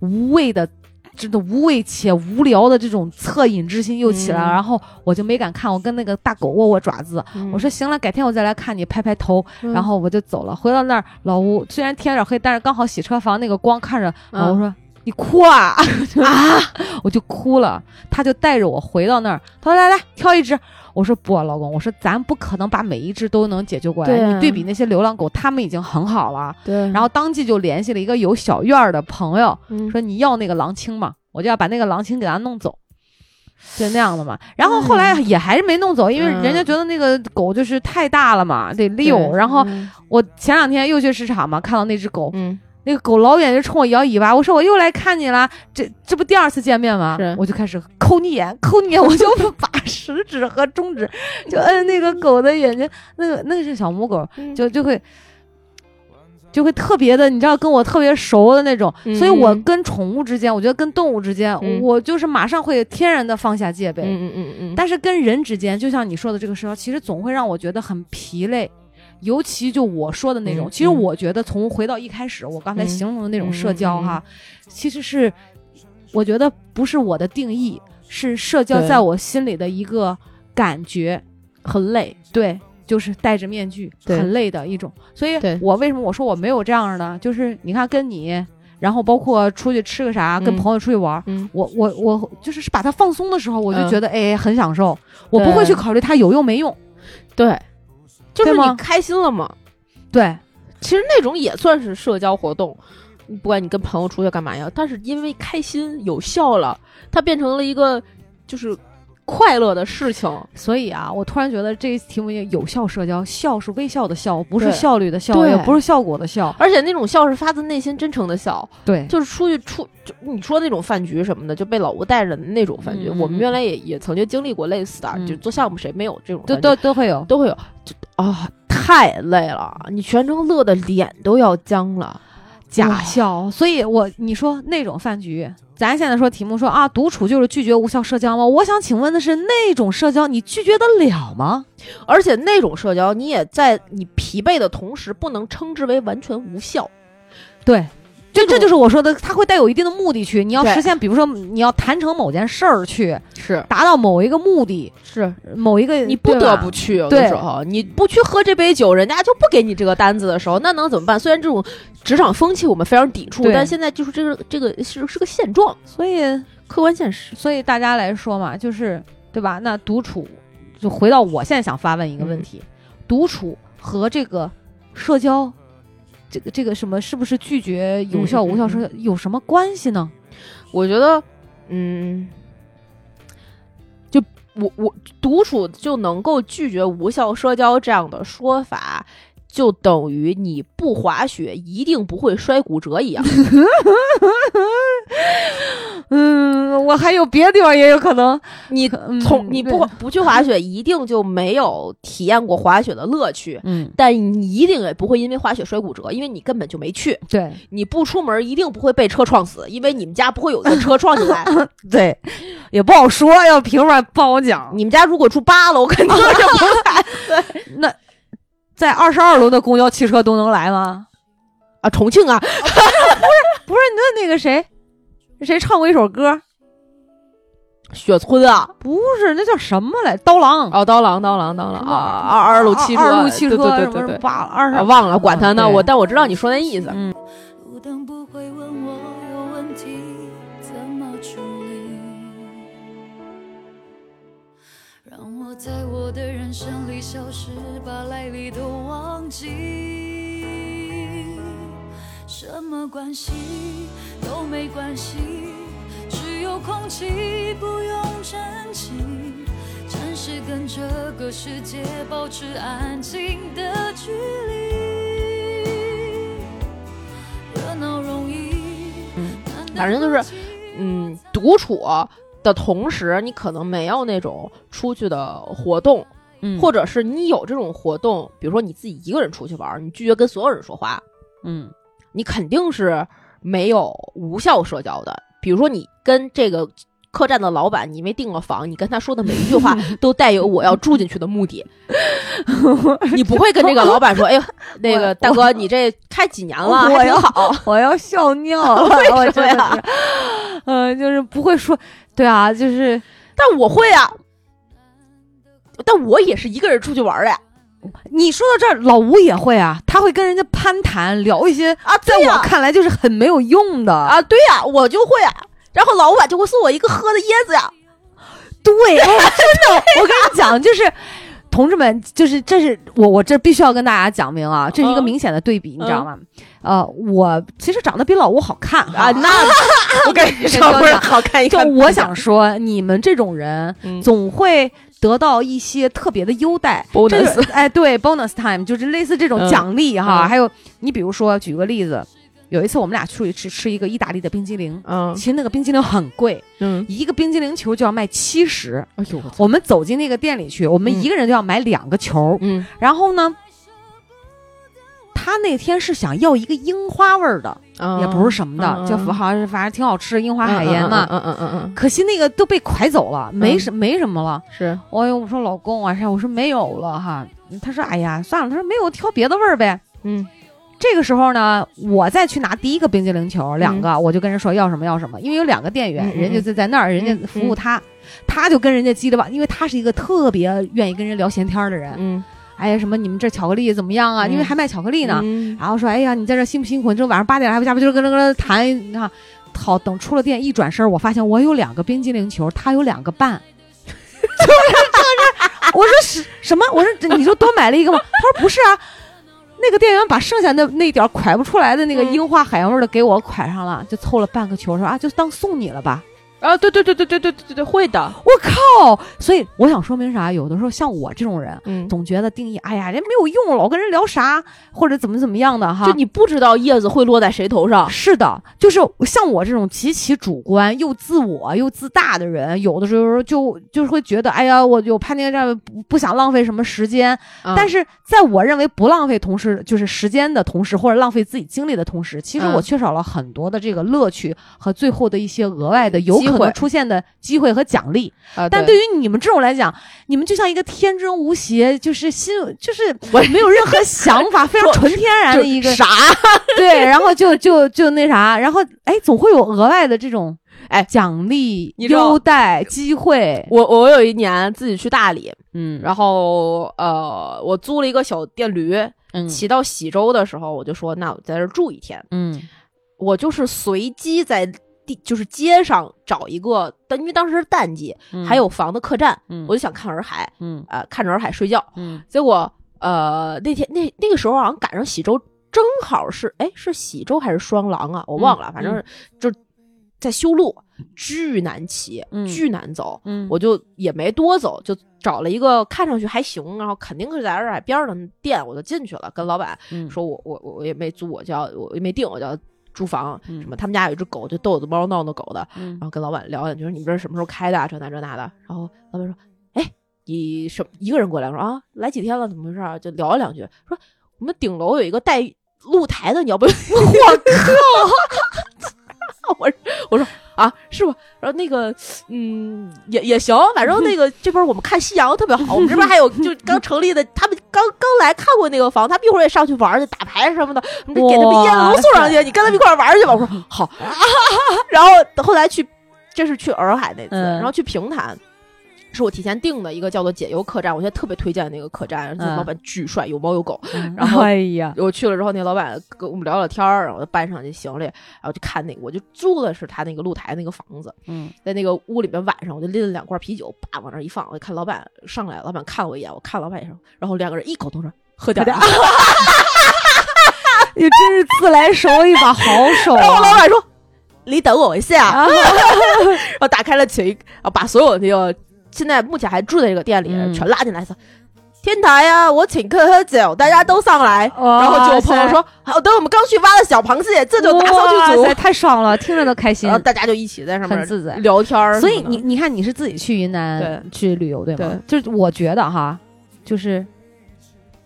无谓的，真的无畏且无聊的这种恻隐之心又起来了，嗯然后我就没敢看，我跟那个大狗握握爪子，嗯我说行了，改天我再来看你，拍拍头，嗯然后我就走了。回到那儿，老吴虽然天有点黑，但是刚好洗车房那个光看着，嗯老吴说。你哭啊啊！我就哭了，他就带着我回到那儿，他说来来挑一只，我说不，老公，我说咱不可能把每一只都能解救过来，你对比那些流浪狗，他们已经很好了。对，然后当即就联系了一个有小院儿的朋友，嗯说你要那个狼青嘛，我就要把那个狼青给他弄走，就那样的嘛。然后后来也还是没弄走，因为嗯人家觉得那个狗就是太大了嘛，得遛。然后嗯我前两天又去市场嘛，看到那只狗，嗯那个狗老远就冲我摇尾巴，我说我又来看你了，这这不第二次见面吗是？我就开始抠你眼，抠你眼，我就 把食指和中指就摁那个狗的眼睛，那个那个是小母狗，嗯就就会就会特别的，你知道，跟我特别熟的那种，嗯所以我跟宠物之间，我觉得跟动物之间，嗯我就是马上会天然的放下戒备。嗯嗯嗯嗯，但是跟人之间，就像你说的这个社交，其实总会让我觉得很疲累。尤其就我说的那种，嗯其实嗯。我觉得从回到一开始我刚才嗯。形容的那种社交哈，其实是我觉得不是我的定义，是社交在我心里的一个感觉，很累，对，就是戴着面具对。很累的一种。所以我为什么我说我没有这样的，就是你看跟你，然后包括出去吃个啥，跟嗯朋友出去玩我我我就是把它放松的时候，我就嗯。觉得、哎很享受，我不会去考虑它有用没用。对，就是你开心了嘛。对，其实那种也算是社交活动，不管你跟朋友出去干嘛呀，但是因为开心有效了，它变成了一个就是快乐的事情。所以啊，我突然觉得这一题目也有效社交，笑是微笑的笑，不是效率的效，对也不是效果的效。而且那种笑是发自内心、真诚的笑，对，就是出去出就你说那种饭局什么的，就被老吴带着的那种饭局，我们原来也也曾经经历过类似的，嗯就做项目谁没有这种都都都会有。都会有，就啊太累了，你全程乐的脸都要僵了。假哇笑，所以我你说那种饭局，咱现在说题目说啊，独处就是拒绝无效社交吗？我想请问的是，那种社交你拒绝得了吗？而且那种社交，你也在你疲惫的同时，不能称之为完全无效。对，这这就是我说的，它会带有一定的目的去，你要实现，比如说你要谈成某件事儿去，是达到某一个目的，是，某一个你不得不去，有的对时候你不去喝这杯酒，人家就不给你这个单子的时候，那能怎么办？虽然这种职场风气我们非常抵触，但现在就是这个这个是是个现状，所以客观现实。所以大家来说嘛，就是对吧？那独处，就回到我现在想发问一个问题：独处和这个社交，这个这个什么，是不是拒绝有效无效社交有什么关系呢？我觉得，嗯，就我我独处就能够拒绝无效社交这样的说法。就等于你不滑雪一定不会摔骨折一样。嗯，我？还有别的地方也有可能。你嗯从你不对不去滑雪，一定就没有体验过滑雪的乐趣。嗯，但你一定也不会因为滑雪摔骨折，因为你根本就没去。对你不出门，一定不会被车撞死，因为你们家不会有一个车撞进来。对，也不好说，要凭什么不好讲？你们家如果住八楼，肯定就不来那在二十二楼的公交汽车都能来吗？啊。重庆啊，不是不是，那那个谁，谁唱过一首歌？雪村啊，不是，那叫什么来？刀郎。哦，刀郎，刀郎，刀郎啊，二二路汽车，二路汽车，对对对对对，忘了，管他呢，我但我知道你说那意思。嗯在我的人生里消失，把来历都忘记。什么关系都没关系，只有空气不用珍惜。暂时跟这个世界保持安静的距离。热闹容易，反正就是，嗯，独处的同时，你可能没有那种出去的活动，嗯或者是你有这种活动，比如说你自己一个人出去玩儿，你拒绝跟所有人说话，嗯你肯定是没有无效社交的。比如说你跟这个客栈的老板，你因为订了房，你跟他说的每一句话 都带有我要住进去的目的，你不会跟这个老板说，哎呦，那个大哥，你这开几年了，我要好。我要笑尿了，为我什么呀嗯？呃，就是不会说，对啊，就是但我会啊，但我也是一个人出去玩儿的呀。你说到这儿，老吴也会啊，他会跟人家攀谈，聊一些啊，在我看来就是很没有用的。啊，对呀、我就会啊。然后老板就会送我一个喝的椰子呀。对，哎真的，我跟你讲，就是。同志们，就是这是我我这必须要跟大家讲明啊，这是一个嗯明显的对比，你知道吗？呃，我其实长得比老吴好看啊，那 我跟你说，不是好看一就。我想说，你们这种人嗯。总会得到一些特别的优待。哎，对，bonus time 就是类似这种嗯。奖励哈。嗯。还有，你比如说，举个例子，有一次我们俩出去吃吃一个意大利的冰激凌，嗯其实那个冰激凌很贵，嗯，一个冰激凌球就要卖七十。哎呦我们走进那个店里去，我们嗯一个人就要买两个球。嗯然后呢，他那天是想要一个樱花味儿的，也不是什么的，嗯就好像是反正挺好吃，樱花海盐嘛。嗯嗯嗯嗯嗯，可惜那个都被拐走了，没嗯什、没什么了。是哎呦，我说老公啊，我说没有了哈。他说哎呀，算了，他说没有，挑别的味儿呗。嗯这个时候呢，我再去拿第一个冰激凌球，两个，我就跟人说要什么要什么，因为有两个店员，人家就在那儿，人家服务他，他就跟人家叽里吧，因为他是一个特别愿意跟人聊闲天的人。嗯哎呀，什么你们这巧克力怎么样啊？嗯因为还卖巧克力呢。嗯然后说，哎呀，你在这辛不辛苦？你这晚上八点还不下班，就是跟跟跟谈，你看，好，等出了店一转身，我发现我有两个冰激凌球，他有两个半，就是就是，我说是什么？我说你就多买了一个吗？他说不是啊，那个店员把剩下那那点儿蒯不出来的那个嗯樱花海洋味儿的给我蒯上了，就凑了半个球，说啊，就当送你了吧。啊，对对对对对对对对，会的。我靠！所以我想说明啥？有的时候像我这种人，嗯，总觉得定义，哎呀，人没有用，老跟人聊啥，或者怎么怎么样的哈。就你不知道叶子会落在谁头上。是的，就是像我这种极其主观又自我又自大的人，有的时候就就是会觉得，哎呀，我有攀天这不不想浪费什么时间。但是是在我认为不浪费同时，就是时间的同时，或者浪费自己精力的同时，其实嗯我缺少了很多的这个乐趣和最后的一些额外的有机会可能出现的机会和奖励。啊，但对于你们这种来讲，你们就像一个天真无邪，就是心就是我没有任何想法，非常纯天然的一个啥？对，然后就就就那啥，然后哎，总会有额外的这种哎奖励、优待、机会。我我有一年自己去大理，嗯然后呃，我租了一个小电驴，嗯骑到喜洲的时候，我就说，那我在这儿住一天。嗯我就是随机在地，就是街上找一个，但因为当时是淡季，嗯还有房的客栈，嗯我就想看洱海，嗯呃，看着洱海睡觉。嗯结果呃那天那那个时候好像赶上喜洲，正好是哎是喜洲还是双廊啊，我忘了，反正就在修路，巨难骑，嗯巨难走。嗯我就也没多走，就找了一个看上去还行，然后肯定是在洱海边儿的店，我就进去了，跟老板嗯说我我我我也没租，我就要我也没订，我就要住房，嗯什么他们家有一只狗，就逗子猫闹闹狗的，嗯然后跟老板聊两句，说你们这是什么时候开的啊？这那这那的。然后老板说：“哎，你什一个人过来？”我说：“啊，来几天了？怎么回事啊？”就聊了两句，说我们顶楼有一个带露台的，你要不要？我靠！我 我说啊，是吧？然后那个，嗯，也也行，反正那个 这边我们看夕阳特别好。我们这边还有就 刚成立的，他们刚刚来看过那个房，他们一会儿也上去玩去，打牌什么的，我们就给他们烟都送上去，你跟他们一块玩去吧。我说好。然后后来去，这是去洱海那次，嗯然后去平潭。是我提前订的一个叫做解忧客栈，我现在特别推荐那个客栈，那嗯老板巨帅，有猫有狗。然后哎呀，我去了之后，那老板跟我们聊聊天儿，然后我就搬上去行李，然后就看那个，我就租的是他那个露台那个房子，嗯在那个屋里面，晚上我就拎了两罐啤酒，叭往那儿一放，我就看老板上来，老板看我一眼，我看老板一眼，然后两个人异口同声喝点儿啊，你真是自来熟一把好手然后老啊！板说：“你等我一下。啊 然后打开了群，啊，把所有那个现在目前还住在这个店里嗯全拉进来说。天台呀、我请客喝酒，大家都上来。哇然后就有朋友说：“好的，我们刚去挖的小螃蟹，这就拿上去煮。太爽了，听着都开”心然后。大家就一起在上面很自在聊天。所以你你看，你是自己去云南对去旅游对吗？就是我觉得哈，就是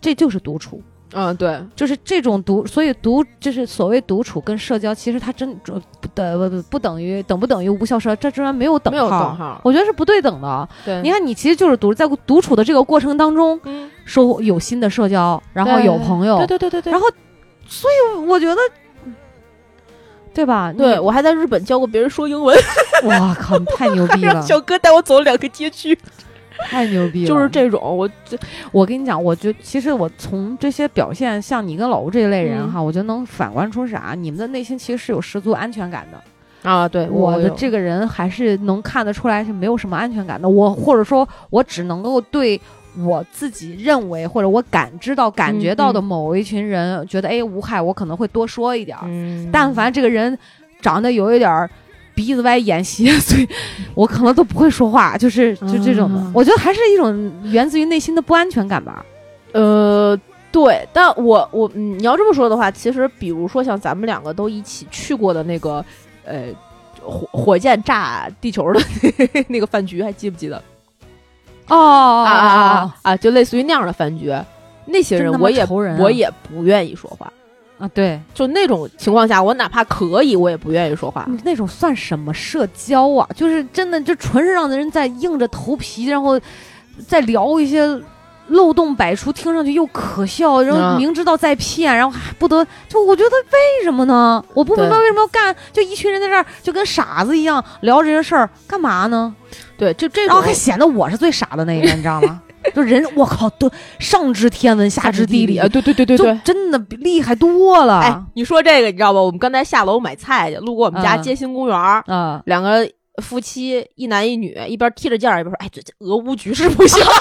这就是独处，嗯，对，就是这种独，所以独就是所谓独处跟社交，其实它真不等不不不等于等不等于无效社交，这居然没有等没有号等号。我觉得是不对等的。对，你看，你其实就是独在独处的这个过程当中，嗯，收获有新的社交，然后有朋友，对对对对对。然后所以我觉得，对吧？对我还在日本教过别人说英文，哇靠，你太牛逼让了，小哥带我走了两个街区，太牛逼了！就是这种，我这我跟你讲，我觉其实我从这些表现，像你跟老吴这一类人嗯哈，我觉得能反观出啥？你们的内心其实是有十足安全感的。啊，对我的这个人还是能看得出来是没有什么安全感的。我或者说，我只能够对我自己认为或者我感知到、感觉到的嗯某一群人，觉得哎无害，我可能会多说一点儿。嗯但凡这个人长得有一点儿鼻子歪眼斜，所以我可能都不会说话，就是就这种的。嗯我觉得还是一种源自于内心的不安全感吧。呃，对，但我我嗯，你要这么说的话，其实比如说像咱们两个都一起去过的那个呃火火箭炸地球的那个饭局，还记不记得？哦啊啊啊啊！就类似于那样的饭局，那些人我也我也不愿意说话。啊！对，就那种情况下，我哪怕可以，我也不愿意说话。你那种算什么社交啊？就是真的，就纯是让人在硬着头皮，然后再聊一些漏洞百出，听上去又可笑，然后嗯明知道在骗，然后还不得，就我觉得为什么呢？我不明白为什么要干，就一群人在这儿就跟傻子一样聊这些事儿，干嘛呢？对，就这种然后还显得我是最傻的那个，你知道吗？就人，我靠，都上知天文，下知地理啊，，对对对对对。真的比厉害多了。哎，你说这个你知道吧？我们刚才下楼买菜去，路过我们家嗯街心公园儿，啊，两个夫妻一男一女，一边踢着毽儿一边说：“哎，这这俄乌局势不行。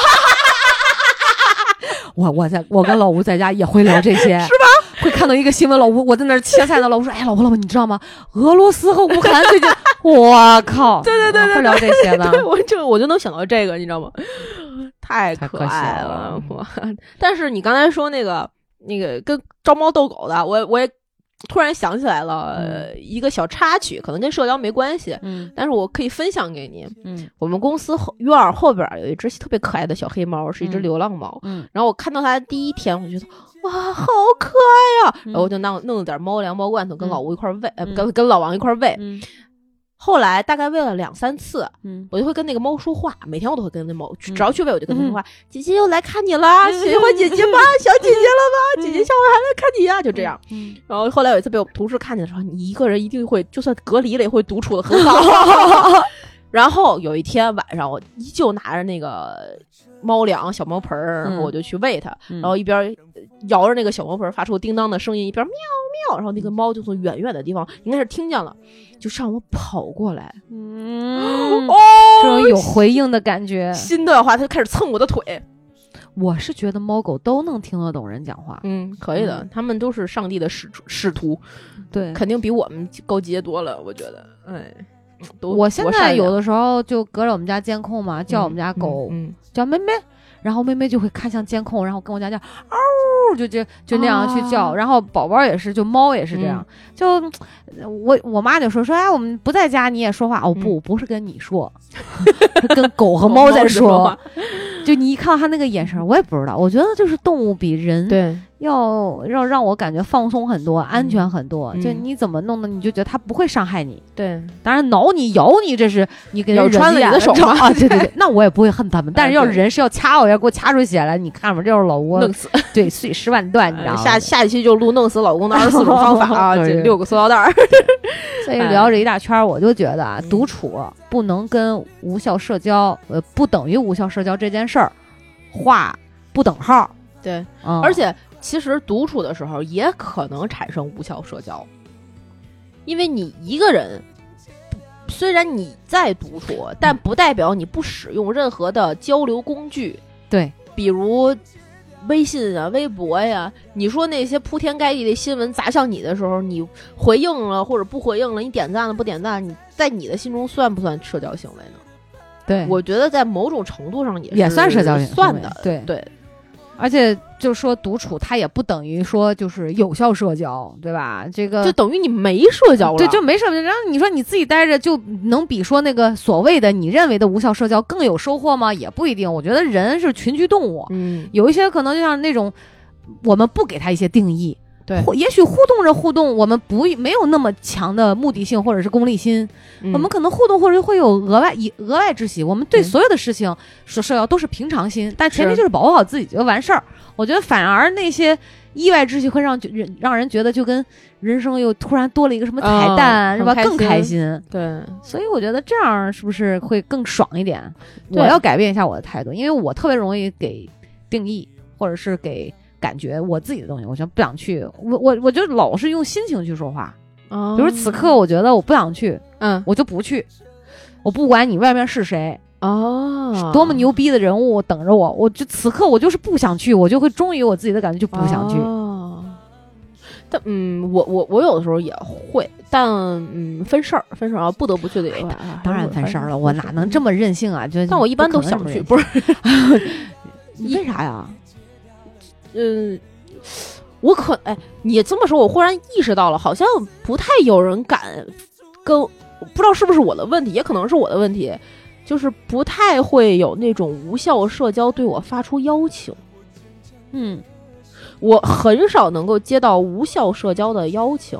我我在我跟老吴在家也会聊这些，是吧？会看到一个新闻，老吴我在那儿切菜呢，老吴说：“哎，老婆老婆，你知道吗？俄罗斯和乌克兰最近，我靠，对对对对，会聊这些的。对，我就我就能想到这个，你知道吗？太太可可爱笑了我但是你刚才说那个那个跟招猫逗狗的，我我也突然想起来了、呃一个小插曲，可能跟社交没关系，嗯。但是我可以分享给你。嗯。我们公司后院儿后边儿有一只特别可爱的小黑猫，是一只嗯。流浪猫。嗯。然后我看到它的第一天，我就觉得哇，好可爱呀、嗯。然后我就弄弄了点猫粮、猫罐头，跟嗯。老吴一块儿喂，呃，嗯。跟跟老王一块儿喂。嗯后来大概喂了两三次，嗯我就会跟那个猫说话，每天我都会跟那猫，只嗯要去喂我就跟它说话。姐姐又来看你啦，喜欢姐姐吗？想姐姐了吗？姐姐下回还来看你呀，就这样。嗯，然后后来有一次被我同事看见的时候，你一个人一定会，就算隔离了也会独处的很好。然后有一天晚上，我依旧拿着那个猫粮小猫盆儿，然后嗯我就去喂它，嗯。然后一边呃摇着那个小猫盆儿发出叮当的声音，一边喵喵，然后那个猫就从远远的地方应该是听见了，就向我跑过来。嗯，哦，这种有回应的感觉，心都要化，它就开始蹭我的腿。我是觉得猫狗都能听得懂人讲话。嗯，可以的，他们都是上帝的使使徒，对，肯定比我们高级多了。我觉得，哎，都我现在有的时候就隔着我们家监控嘛，叫我们家狗嗯，叫妹妹，然后妹妹就会看向监控，然后跟我家叫嗷，就就就那样去叫，啊。然后宝宝也是，就猫也是这样，就我我妈就说说哎，我们不在家你也说话，哦不，不是跟你说，是跟狗和猫在说话，就你一看到它那个眼神，我也不知道，我觉得就是动物比人对，要让让我感觉放松很多，安全很多。嗯就你怎么弄的，你就觉得它不会伤害你。对，当然挠你咬你，这是 你给人穿了你的手吗啊！对对对，那我也不会恨他们。但是要是人是要掐我，要给我掐出血来，你看吧，这就是老挝弄，死。对碎尸万段，你知道吗？下下一期就录弄死老公的二十四种方法啊，这六个塑料袋儿。所以聊这一大圈儿，我就觉得啊，嗯独处不能跟无效社交，呃，不等于无效社交这件事儿画不等号。对，嗯，而且其实独处的时候也可能产生无效社交，因为你一个人。虽然你在独处，但不代表你不使用任何的交流工具，对，比如微信啊、微博呀。你说那些铺天盖地的新闻砸向你的时候，你回应了或者不回应了，你点赞了不点赞，你在你的心中算不算社交行为呢？对，我觉得在某种程度上也也是算社交行为算的，对对，而且就说独处，它也不等于说就是有效社交，对吧？这个就等于你没社交了。对，就没社交。然后你说你自己待着，就能比说那个所谓的你认为的无效社交更有收获吗？也不一定。我觉得人是群居动物，嗯，有一些可能就像那种我们不给他一些定义，对也许互动着互动，我们不没有那么强的目的性或者是功利心，嗯我们可能互动或者会有额外以额外之喜。我们对嗯所有的事情说社交都是平常心，但前提就是保护好自己就完事儿。我觉得反而那些意外之喜会让人让人觉得就跟人生又突然多了一个什么彩蛋，是吧？更开心心。对，所以我觉得这样是不是会更爽一点？我要改变一下我的态度，因为我特别容易给定义或者是给感觉我自己的东西，我就不想去。我我我就老是用心情去说话。比比如此刻，我觉得我不想去，嗯我就不去。我不管你外面是谁，哦，多么牛逼的人物等着我，我就此刻我就是不想去，我就会忠于我自己的感觉，就不想去。哦但嗯，我我我有的时候也会，但嗯分事儿，分事儿啊，不得不去的也会。啊当然分事儿了，我哪能这？么任性啊？就但我一般都想去，不是？为啥呀？嗯。我可哎，你这么说，我忽然意识到了，好像不太有人敢跟，不知道是不是我的问题，也可能是我的问题，就是不太会有那种无效社交对我发出邀请。嗯，我很少能够接到无效社交的邀请。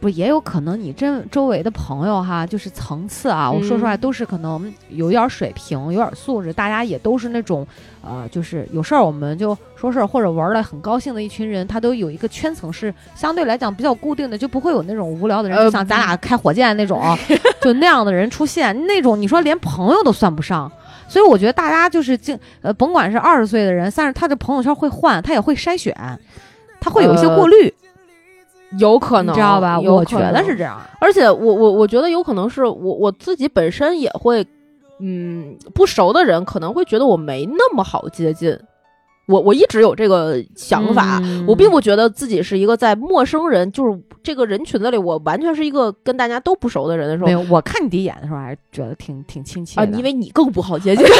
不也有可能你真周围的朋友哈，就是层次啊，我说出来嗯都是可能有点水平，有点素质，大家也都是那种，呃，就是有事儿我们就说事儿，或者玩的很高兴的一群人，他都有一个圈层是相对来讲比较固定的，就不会有那种无聊的人，呃就像咱俩开火箭那种，就那样的人出现，那种你说连朋友都算不上。所以我觉得大家就是经呃，甭管是二十岁的人，但是他的朋友圈会换，他也会筛选，他会有一些呃过滤，有可能，你知道吧？我觉得是这样。而且我我我觉得有可能是我我自己本身也会，嗯，不熟的人可能会觉得我没那么好接近。我我一直有这个想法，嗯我并不觉得自己是一个在陌生人就是这个人群子里，我完全是一个跟大家都不熟的人的时候没有，我看你第一眼的时候还是觉得挺挺亲切啊，的，因为你更不好接近。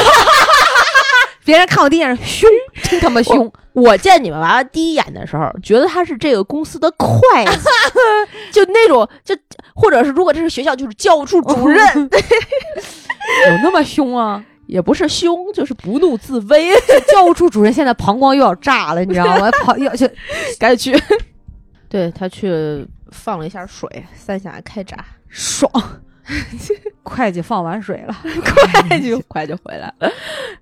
别人看我第一眼凶，真他妈凶。我见你们娃娃第一眼的时候，觉得他是这个公司的会计，就那种就或者是如果这是学校，就是教务处主任，有那么凶啊？也不是凶，就是不怒自威。教务处主任现在膀胱又要炸了，你知道吗？跑要去赶紧去。对他去放了一下水，三峡开闸，爽。会计放完水了，会计。快就回来。了。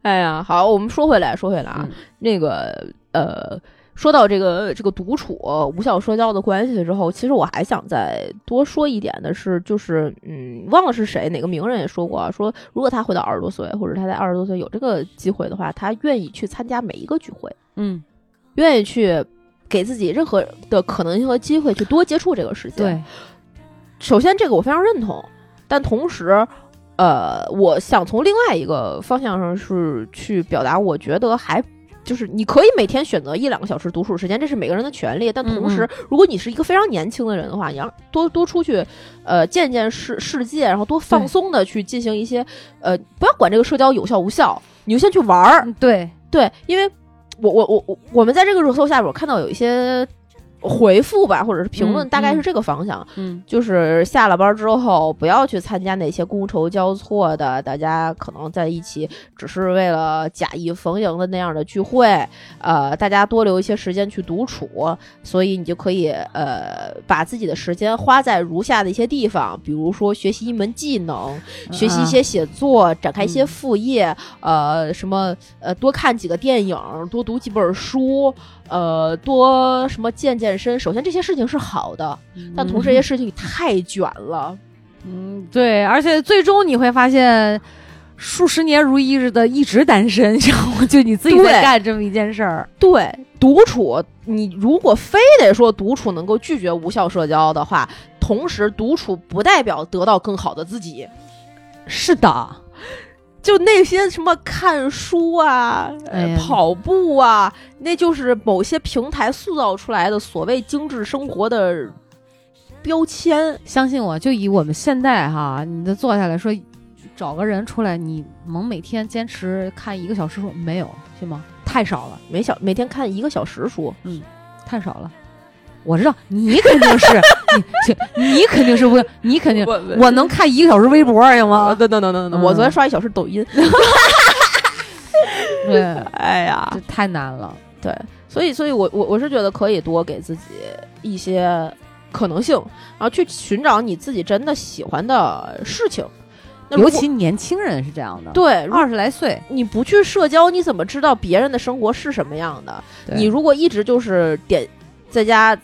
哎呀，好，我们说回来，说回来啊，嗯。那个呃，说到这个这个独处无效社交的关系之后，其实我还想再多说一点的是，就是嗯，忘了是谁哪个名人也说过啊，说如果他回到二十多岁，或者他在二十多岁有这个机会的话，他愿意去参加每一个聚会，嗯，愿意去给自己任何的可能性和机会去多接触这个世界。对，首先这个我非常认同，但同时，呃，我想从另外一个方向上是去表达，我觉得还。就是你可以每天选择一两个小时独处时间，这是每个人的权利。但同时，如果你是一个非常年轻的人的话，你要多多出去，呃，见见世世界，然后多放松的去进行一些，呃，不要管这个社交有效无效，你就先去玩儿。嗯对，对，因为我我我我我们在这个热搜下边，我看到有一些回复吧，或者是评论，嗯大概是这个方向，嗯。就是下了班之后不要去参加那些觥筹交错的，大家可能在一起只是为了假意逢迎的那样的聚会，呃，大家多留一些时间去独处，所以你就可以呃把自己的时间花在如下的一些地方，比如说学习一门技能，学习一些写作，展开一些副业，呃，什么呃，多看几个电影，多读几本书，呃，多什么健健身。首先这些事情是好的，但同时这些事情太卷了。嗯，对，而且最终你会发现，数十年如一日的一直单身，然 后就你自己在干这么一件事儿。对，独处，你如果非得说独处能够拒绝无效社交的话，同时独处不代表得到更好的自己。是的，就那些什么看书啊、呃哎跑步啊，那就是某些平台塑造出来的所谓精致生活的标签。相信我，就以我们现在哈，你就坐下来说，找个人出来，你能每天坚持看一个小时书没有？信吗？太少了，每小每天看一个小时书，嗯太少了。我知道你肯定是 你，切你肯定是不，你肯定我我能看一个小时微博行啊，吗？等等等等等，嗯我昨天刷一小时抖音，对，哎呀这，太难了。对，所以，所以我我我是觉得可以多给自己一些可能性，然后去寻找你自己真的喜欢的事情。那尤其年轻人是这样的，对，二十来岁，你不去社交，你怎么知道别人的生活是什么样的？你如果一直就是点在家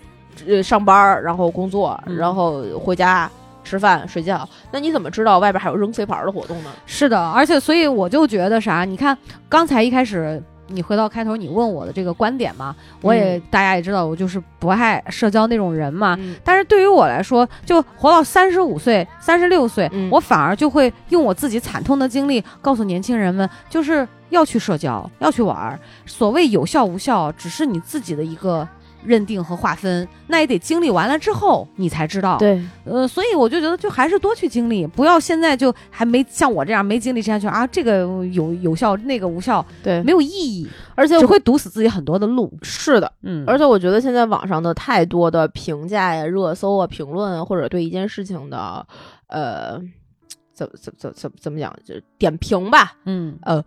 呃上班，然后工作，嗯然后回家吃饭睡觉，那你怎么知道外边还有扔飞盘的活动呢？是的，而且所以我就觉得啥，你看刚才一开始你回到开头你问我的这个观点嘛，我也、大家也知道我就是不爱社交那种人嘛。嗯但是对于我来说，就活到三十五岁、三十六岁，嗯我反而就会用我自己惨痛的经历告诉年轻人们，就是要去社交，要去玩儿。所谓有效无效，只是你自己的一个认定和划分，那也得经历完了之后你才知道。对，呃，所以我就觉得，就还是多去经历，不要现在就还没像我这样没经历之前就啊，这个有有效，那个无效，对，没有意义，而且只会堵死自己很多的路。是的。嗯，而且我觉得现在网上的太多的评价呀、热搜啊、评论啊，或者对一件事情的，呃，怎么怎么怎么怎么怎么讲，就是点评吧，嗯呃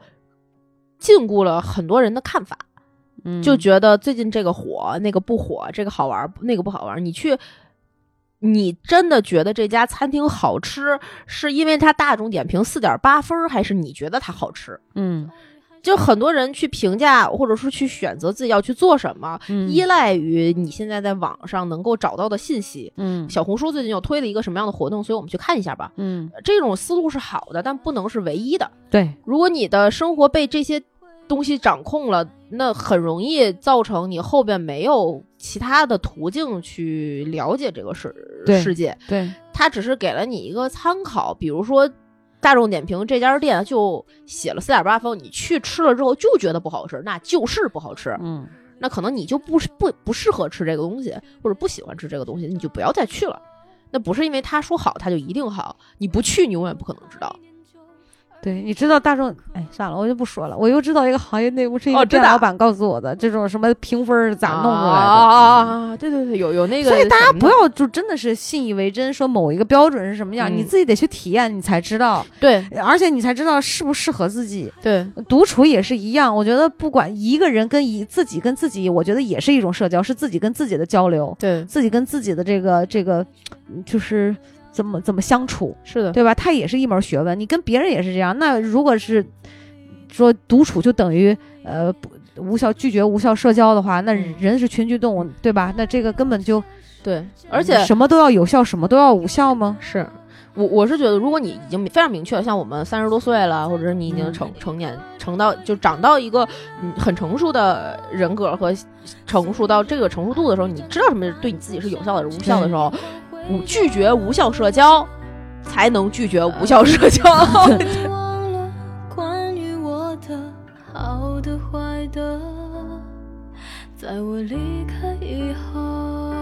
禁锢了很多人的看法。嗯，就觉得最近这个火，那个不火，这个好玩，那个不好玩。你去，你真的觉得这家餐厅好吃，是因为它大众点评四点八分儿，还是你觉得它好吃？嗯就很多人去评价，或者说去选择自己要去做什么，嗯依赖于你现在在网上能够找到的信息。嗯小红书最近又推了一个什么样的活动，所以我们去看一下吧。嗯，这种思路是好的，但不能是唯一的。对，如果你的生活被这些东西掌控了，那很容易造成你后边没有其他的途径去了解这个世世界。对，他只是给了你一个参考，比如说大众点评这家店就写了四点八分，你去吃了之后就觉得不好吃，那就是不好吃。嗯那可能你就不是不不适合吃这个东西，或者不喜欢吃这个东西，你就不要再去了。那不是因为他说好，他就一定好。你不去，你永远不可能知道。对，你知道大众，哎，算了，我就不说了。我又知道一个行业内幕是一个店老板告诉我的，这种什么评分是咋弄出来的。啊啊啊？对对对，有有那个，所以大家不要就真的是信以为真，说某一个标准是什么样，嗯你自己得去体验，你才知道，对而且你才知道适不适合自己。对独处也是一样，我觉得不管一个人跟一自己跟自己，我觉得也是一种社交，是自己跟自己的交流，对，自己跟自己的这个这个，嗯就是怎么怎么相处，是的，对吧？它也是一门学问。你跟别人也是这样。那如果是说独处就等于呃不无效拒绝无效社交的话，那嗯人是群居动物，对吧？那这个根本就对，而且什么都要有效，什么都要无效吗？是我我是觉得，如果你已经非常明确了，像我们三十多岁了，或者是你已经嗯成、成年成到就长到一个嗯很成熟的人格和成熟到这个成熟度的时候，你知道什么对你自己是有效的、是无效的时候，无拒绝无效社交，才能拒绝无效社交。忘了关于我的好的坏的，在我离开以后。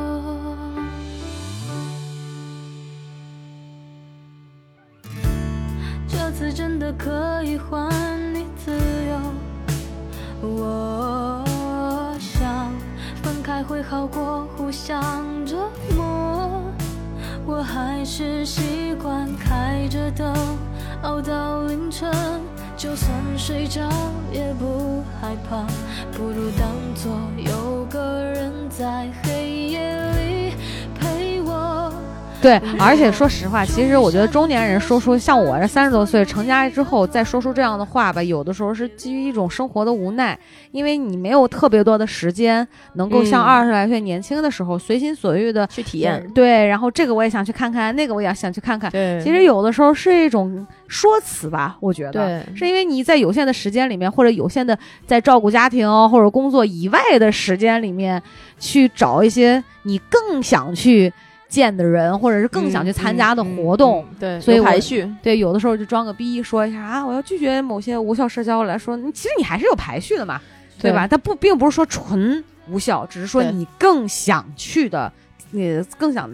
这次真的可以还你自由。我想，分开会好过互相折磨。我还是习惯开着灯熬到凌晨，就算睡着也不害怕，不如当作有个人在黑夜。对，而且说实话，其实我觉得中年人说出像我这三十多岁成家之后再说出这样的话吧，有的时候是基于一种生活的无奈，因为你没有特别多的时间能够像嗯二十来岁年轻的时候随心所欲的去体验。对，然后这个我也想去看看，那个我也想去看看。对其实有的时候是一种说辞吧，我觉得。是因为你在有限的时间里面，或者有限的在照顾家庭或者工作以外的时间里面，去找一些你更想去见的人，或者是更想去参加的活动。对，所以排序。对，有的时候就装个逼，说一下啊，我要拒绝某些无效社交来说，你其实你还是有排序的嘛，对吧？它不并不是说纯无效，只是说你更想去的，你更想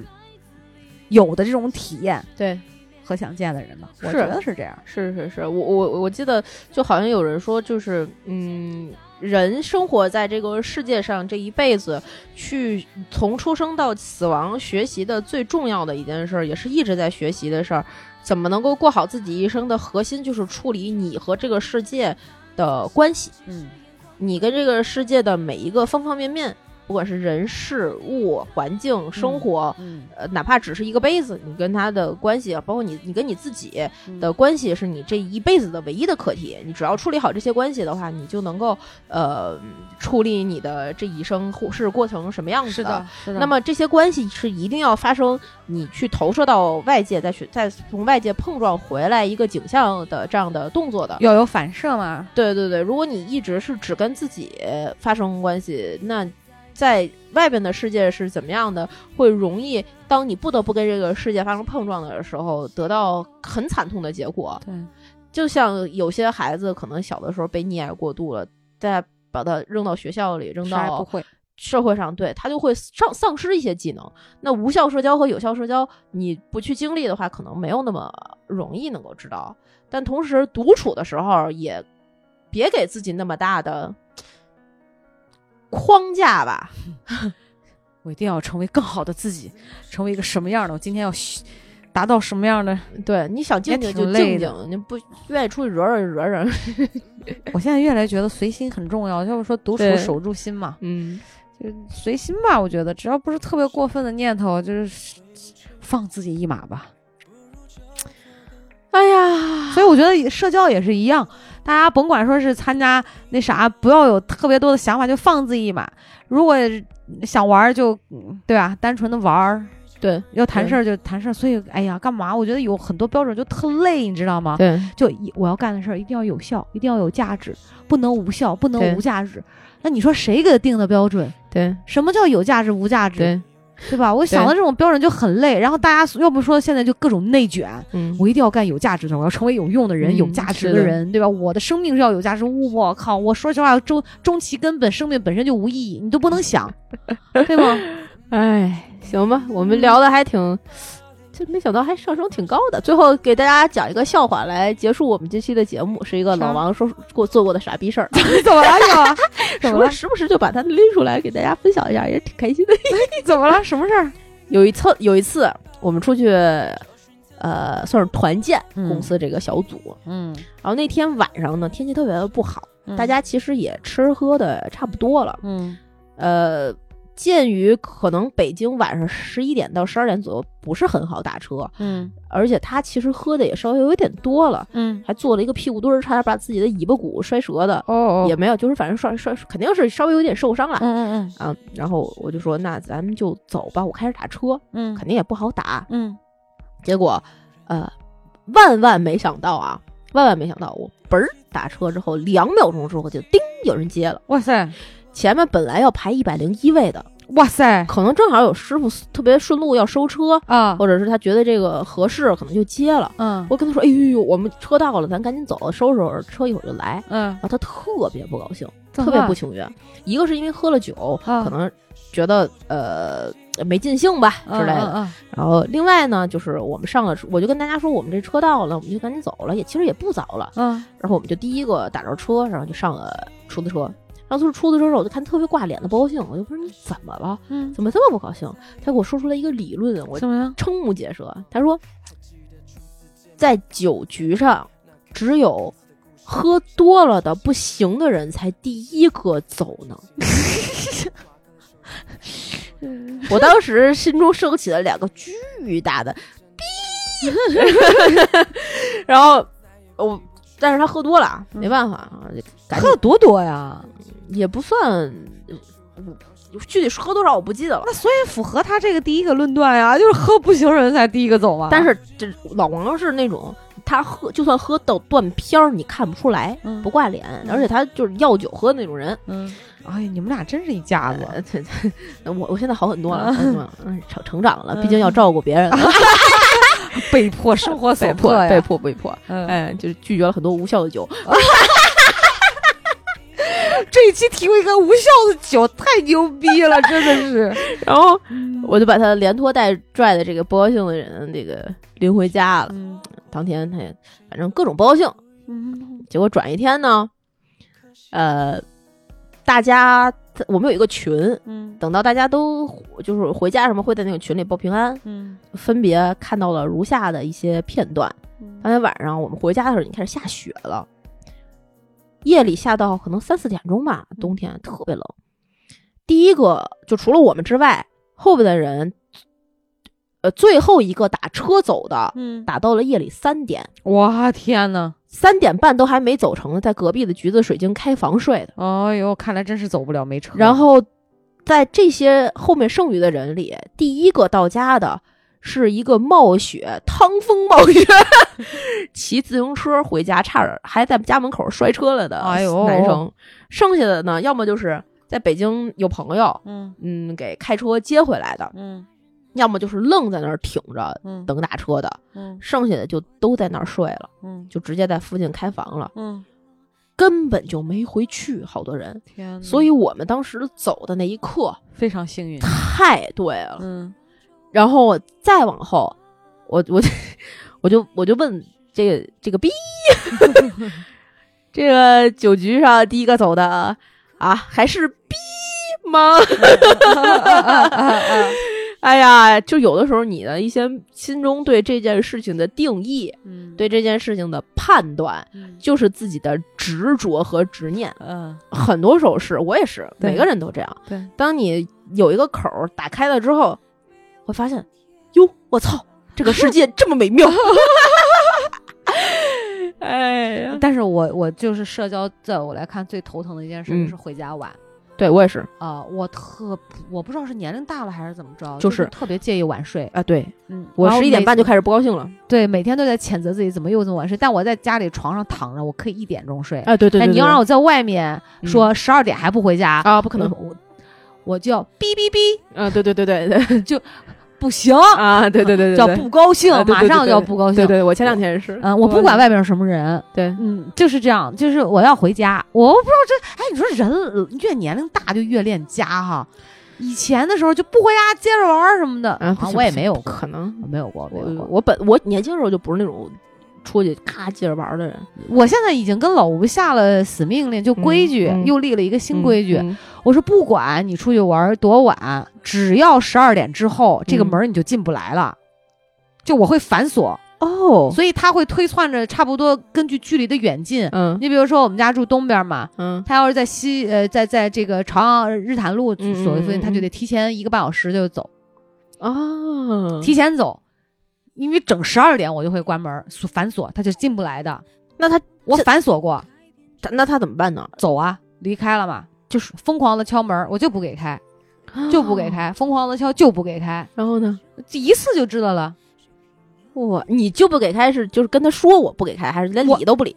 有的这种体验对，和想见的人嘛，我觉得是这样。是是是，我我我记得就好像有人说，就是嗯，人生活在这个世界上这一辈子，去从出生到死亡学习的最重要的一件事儿，也是一直在学习的事儿，怎么能够过好自己一生的核心，就是处理你和这个世界的关系，嗯你跟这个世界的每一个方方面面。不管是人事物、环境、生活，嗯呃，哪怕只是一个杯子，你跟他的关系，包括你你跟你自己，嗯的关系是你这一辈子的唯一的课题。你只要处理好这些关系的话，你就能够呃处理你的这一生或是过成什么样子是的，是的。那么这些关系是一定要发生，你去投射到外界，再去再从外界碰撞回来一个景象的这样的动作的。要有反射嘛，对对对，如果你一直是只跟自己发生关系，那在外边的世界是怎么样的，会容易当你不得不跟这个世界发生碰撞的时候，得到很惨痛的结果。对，就像有些孩子可能小的时候被溺爱过度了，再把他扔到学校里，扔到。社会上，对他就会丧丧失一些技能。那无效社交和有效社交，你不去经历的话，可能没有那么容易能够知道。但同时，独处的时候也别给自己那么大的框架吧。我一定要成为更好的自己，成为一个什么样的？我今天要达到什么样的？对，你想静静就静静，你不愿意出去惹惹惹惹。我现在越来越觉得随心很重要，就是说独处守住心嘛，嗯，就随心吧。我觉得只要不是特别过分的念头，就是放自己一马吧。哎呀，所以我觉得社交也是一样，大家甭管说是参加那啥，不要有特别多的想法，就放自己一马。如果想玩儿就嗯对吧，单纯的玩儿，对要谈事儿就谈事儿。所以哎呀，干嘛？我觉得有很多标准就特累，你知道吗？对就我要干的事儿一定要有效，一定要有价值，不能无效，不能无价值。那你说谁给他定的标准？对什么叫有价值无价值？对，对吧？我想到这种标准就很累，然后大家要不说现在就各种内卷，嗯，我一定要干有价值的，我要成为有用的人、嗯有价值的人，对吧？我的生命是要有价值。我靠，我说实话，终终其根本，生命本身就无意义，你都不能想，对吗？哎，行吧，我们聊的还挺，就没想到还上升挺高的。最后给大家讲一个笑话来结束我们这期的节目，是一个老王说过做过的傻逼事儿，怎么了？是吧？怎么了时不？时就把它拎出来给大家分享一下，也挺开心的。怎么了？什么事儿？有一次，有一次我们出去，呃，算是团建嗯公司这个小组，嗯，然后那天晚上呢，天气特别的不好，嗯大家其实也吃喝的差不多了，嗯呃，鉴于可能北京晚上十一点到十二点左右不是很好打车，嗯而且他其实喝的也稍微有一点多了，嗯，还做了一个屁股墩儿，差点把自己的尾巴骨摔折的，哦哦，也没有，就是反正摔摔肯定是稍微有点受伤了。嗯嗯啊，然后我就说，那咱们就走吧，我开始打车，嗯肯定也不好打。嗯结果，呃，万万没想到啊，万万没想到，我嘣儿打车之后，两秒钟之后就叮，有人接了。哇塞前面本来要排一百零一位的，哇塞可能正好有师傅特别顺路要收车，啊或者是他觉得这个合适，可能就接了。嗯我跟他说：“哎呦呦，我们车到了，咱赶紧走，收拾收拾车，一会儿就来。”嗯然，后他特别不高兴，特别不情愿。一个是因为喝了酒，啊可能觉得呃没尽兴吧之类的。嗯然后另外呢，就是我们上了，我就跟大家说，我们这车到了，我们就赶紧走了，也其实也不早了。嗯然后我们就第一个打着车，然后就上了出租车。然后他出租车的时候，我就看特别挂脸的不高兴，我就说你怎么了？嗯，怎么这么不高兴？他给我说出来一个理论，我？瞠目结舌。他说，在酒局上，只有喝多了的不行的人才第一个走呢。我当时心中升起了两个巨大的逼，然后我，但是他喝多了，没办法喝多多呀？也不算，呃具体喝多少我不记得了。那所以符合他这个第一个论断呀，就是喝不行人才第一个走啊。但是这老王是那种，他喝就算喝到断片儿，你看不出来，嗯不挂脸，而且他就是药酒喝的那种人。嗯，哎，你们俩真是一家子。我我现在好很多了，嗯成成长了，嗯毕竟要照顾别人，被迫生活所被迫呀，被迫被迫，嗯。哎，就是拒绝了很多无效的酒。这一期提供一个无效的酒，太牛逼了，真的是。然后我就把他连拖带拽的这个不高兴的人，这个拎回家了。嗯。当天他也反正各种不高兴，嗯。结果转一天呢，呃，大家我们有一个群，嗯等到大家都就是回家什么会在那个群里报平安，嗯分别看到了如下的一些片段。当天晚上我们回家的时候，已经开始下雪了，夜里下到可能三四点钟吧，冬天特别冷。第一个就除了我们之外，后边的人，呃，最后一个打车走的，嗯，打到了夜里三点，哇天呐，三点半都还没走成呢，在隔壁的橘子水晶开房睡的。哎呦，看来真是走不了，没车。然后在这些后面剩余的人里，第一个到家的是一个冒雪、趟风冒雪，骑自行车回家，差点还在家门口摔车了的哎呦。男生。剩下的呢，要么就是在北京有朋友，嗯。嗯，给开车接回来的，嗯要么就是愣在那儿挺着嗯等打车的，嗯剩下的就都在那儿睡了，嗯就直接在附近开房了，嗯，根本就没回去，好多人。天，所以我们当时走的那一刻非常幸运。太对了，嗯然后再往后，我我我就我就问这个这个逼，这个酒局上第一个走的啊，还是逼吗？哎呀，就有的时候你的一些心中对这件事情的定义，嗯，对这件事情的判断，嗯就是自己的执着和执念。嗯很多时候是我也是，每个人都这样。对，当你有一个口儿打开了之后，会发现，哟，我操，这个世界这么美妙。哎呀，但是我我就是社交，在我来看最头疼的一件事嗯就是回家晚对我也是啊、我特我不知道是年龄大了还是怎么着，就是特别介意晚睡。啊，对嗯，我十一点半就开始不高兴了。对，每天都在谴责自己怎么又这么晚睡。但我在家里床上躺着，我可以一点钟睡。啊，对对对，但你要让我在外面嗯说十二点还不回家，啊，不可能我我我就要哔哔哔，啊，对对对对对 不行，啊，对对对对，叫不高兴，马上就要不高兴。对对，我前两天是，嗯，我不管外边有什么人，对，嗯，就是这样，就是我要回家，我不知道这，哎，你说人越年龄大就越恋家哈。以前的时候就不回家接着玩儿什么的，啊，我也没有可能。没有过，没有我过。我本我年轻时候就不是那种出去咔接着玩儿的人，我现在已经跟老吴下了死命令，就规矩，嗯嗯又立了一个新规矩。嗯我说不管你出去玩儿多晚，只要十二点之后，这个嗯门儿你就进不来了。就我会反锁，哦，所以他会推算着差不多根据距离的远近。嗯你比如说我们家住东边嘛，嗯他要是在西呃在在这个朝阳日坛路嗯所谓附近，他就得提前一个半小时就走，哦，提前走，因为整十二点我就会关门锁反锁，他就进不来的。那他我反锁过，那他怎么办呢？走啊，离开了嘛，就是疯狂的敲门，我就不给开，就不给。开，疯狂的敲就不给开，然后呢？一次就知道了。我你就不给开是就是跟他说我不给开，还是连理都不理？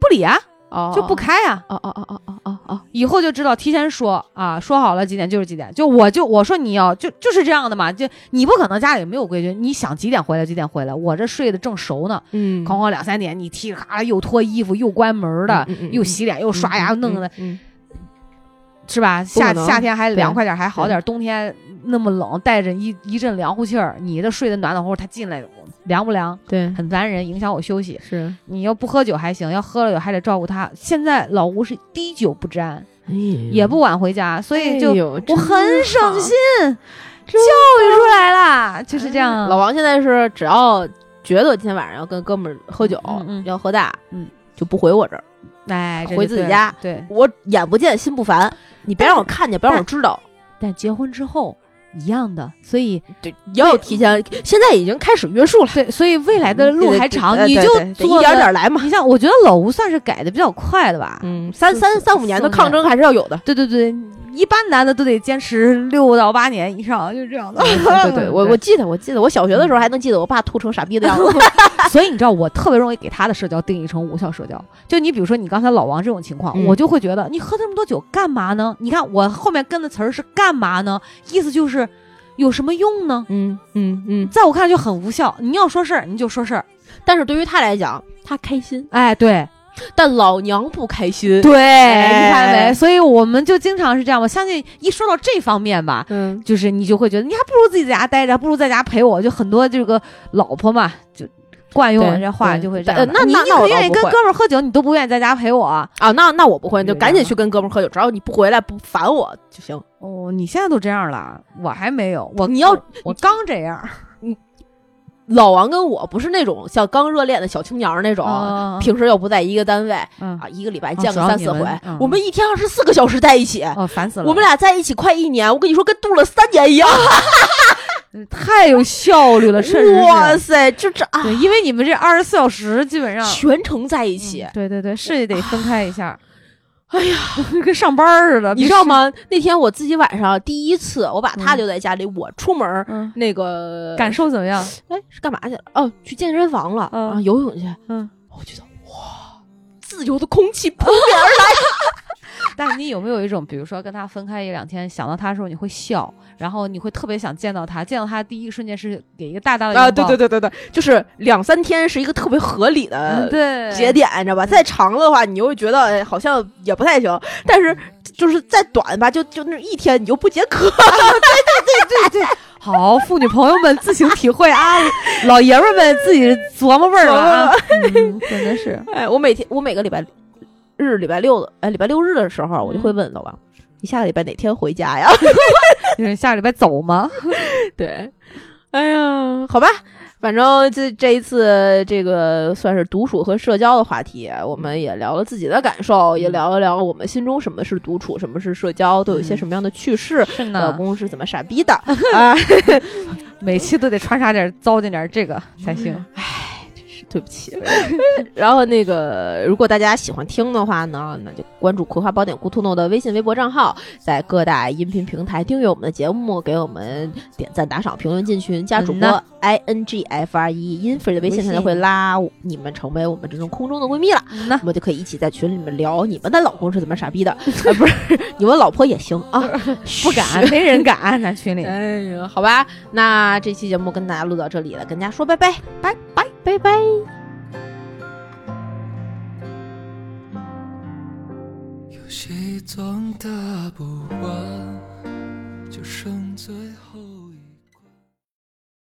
不理啊，哦就不开啊。哦哦哦哦哦哦哦，以后就知道提前说啊，说好了几点就是几点，就我就我说你要就就是这样的嘛，就你不可能家里没有规矩，你想几点回来几点回来，我这睡得正熟呢，嗯。哐哐两三点，你踢里咔啦又脱衣服又关门的，嗯嗯嗯又洗脸又刷牙，弄的嗯是吧？夏夏天还凉快点还好点，冬天那么冷，带着一一阵凉乎气儿，你这睡得暖暖和和，他进来凉不凉，对，很烦人，影响我休息。是，你要不喝酒还行，要喝了酒还得照顾他。现在老吴是滴酒不沾，也不晚回家，所以就、哎我很省心，教育出来了，就是这样。老王现在是只要觉得今天晚上要跟哥们儿喝酒，嗯嗯要喝大，嗯，就不回我这儿，哎，回自己家对，我眼不见心不烦，你别让我看见，别让我知道。但结婚之后一样的，所以对，也有提前，现在已经开始约束了，对，所以未来的路还长，对你就一点得点来嘛。你像，我觉得老吴算是改的比较快的吧。嗯，三三三五年的抗争还是要有的。对对对，一般男的都得坚持六到八年以上，就这样的。对对，我我记得，我记得，我小学的时候还能记得我爸吐成傻逼的样子。所以你知道，我特别容易给他的社交定义成无效社交。就你比如说你刚才老王这种情况，嗯我就会觉得你喝这么多酒干嘛呢？你看我后面跟的词儿是干嘛呢？意思就是有什么用呢？嗯嗯嗯。在我看来就很无效。你要说事儿，你就说事儿。但是对于他来讲，他开心，哎，对但老娘不开心。对，哎你看没？所以我们就经常是这样。我相信一说到这方面吧，嗯，就是你就会觉得你还不如自己在家待着，不如在家陪我。就很多这个老婆嘛，就惯用这话就会这样那你你那那我倒可愿意跟哥们儿喝酒，你都不愿意在家陪我。啊，那那我不会，就赶紧去跟哥们儿喝酒，只要你不回来不烦我就行。哦，你现在都这样了，我还没有。我你要我刚这样，老王跟我不是那种像刚热恋的小青年那种，嗯平时又不在一个单位嗯啊，一个礼拜见个三四回你们，嗯我们一天二十四个小时在一起。哦，烦死了。我们俩在一起快一年，我跟你说跟度了三年一样。太有效率了，确实是。哇塞，就这啊，对，因为你们这二十四小时基本上全程在一起嗯。对对对，是得分开一下。哎呀，跟上班似的，你知道吗？那天我自己晚上第一次，我把他嗯留在家里，我出门那个 感受怎么样？哎是干嘛去了？哦，去健身房了嗯啊，游泳去。嗯，我觉得哇，自由的空气扑面而来。但是你有没有一种，比如说跟他分开一两天，想到他的时候你会笑，然后你会特别想见到他，见到他的第一个瞬间是给一个大大的啊，拥抱对对对对对，就是两三天是一个特别合理的节点，你知道吧？再长的话，你又会觉得哎好像也不太行，但是就是再短吧，就就那一天你就不解渴。对对对对对好，妇女朋友们自行体会啊，老爷们儿们自己琢磨味儿了啊，嗯真的是。哎，我每天我每个礼拜日、礼拜六的，哎，礼拜六日的时候，我就会问老王，你下个礼拜哪天回家呀？就是下礼拜走吗？对，哎呀，好吧，反正这这一次这个算是独处和社交的话题，我们也聊了自己的感受，也聊了聊我们心中什么是独处，什么是社交，都有一些嗯什么样的趣事。是老，公是怎么傻逼的 啊？每期都得穿插点糟践点这个才行。对不起。然后那个，如果大家喜欢听的话呢，那就关注《葵花宝典 Good to Know》的微信、微博账号，在各大音频平台订阅我们的节目，给我们点赞、打赏、评论、进群，加主播嗯 i n g f r e 音 free 的微信，微信。才会拉你们成为我们这种空中的闺蜜了。那，我们就可以一起在群里面聊你们的老公是怎么傻逼的，啊，不是你们老婆也行啊，不敢，没人敢，在群里。哎呀，好吧，那这期节目跟大家录到这里了，跟大家说拜拜，拜。拜拜拜。游戏总打不完，就剩最后。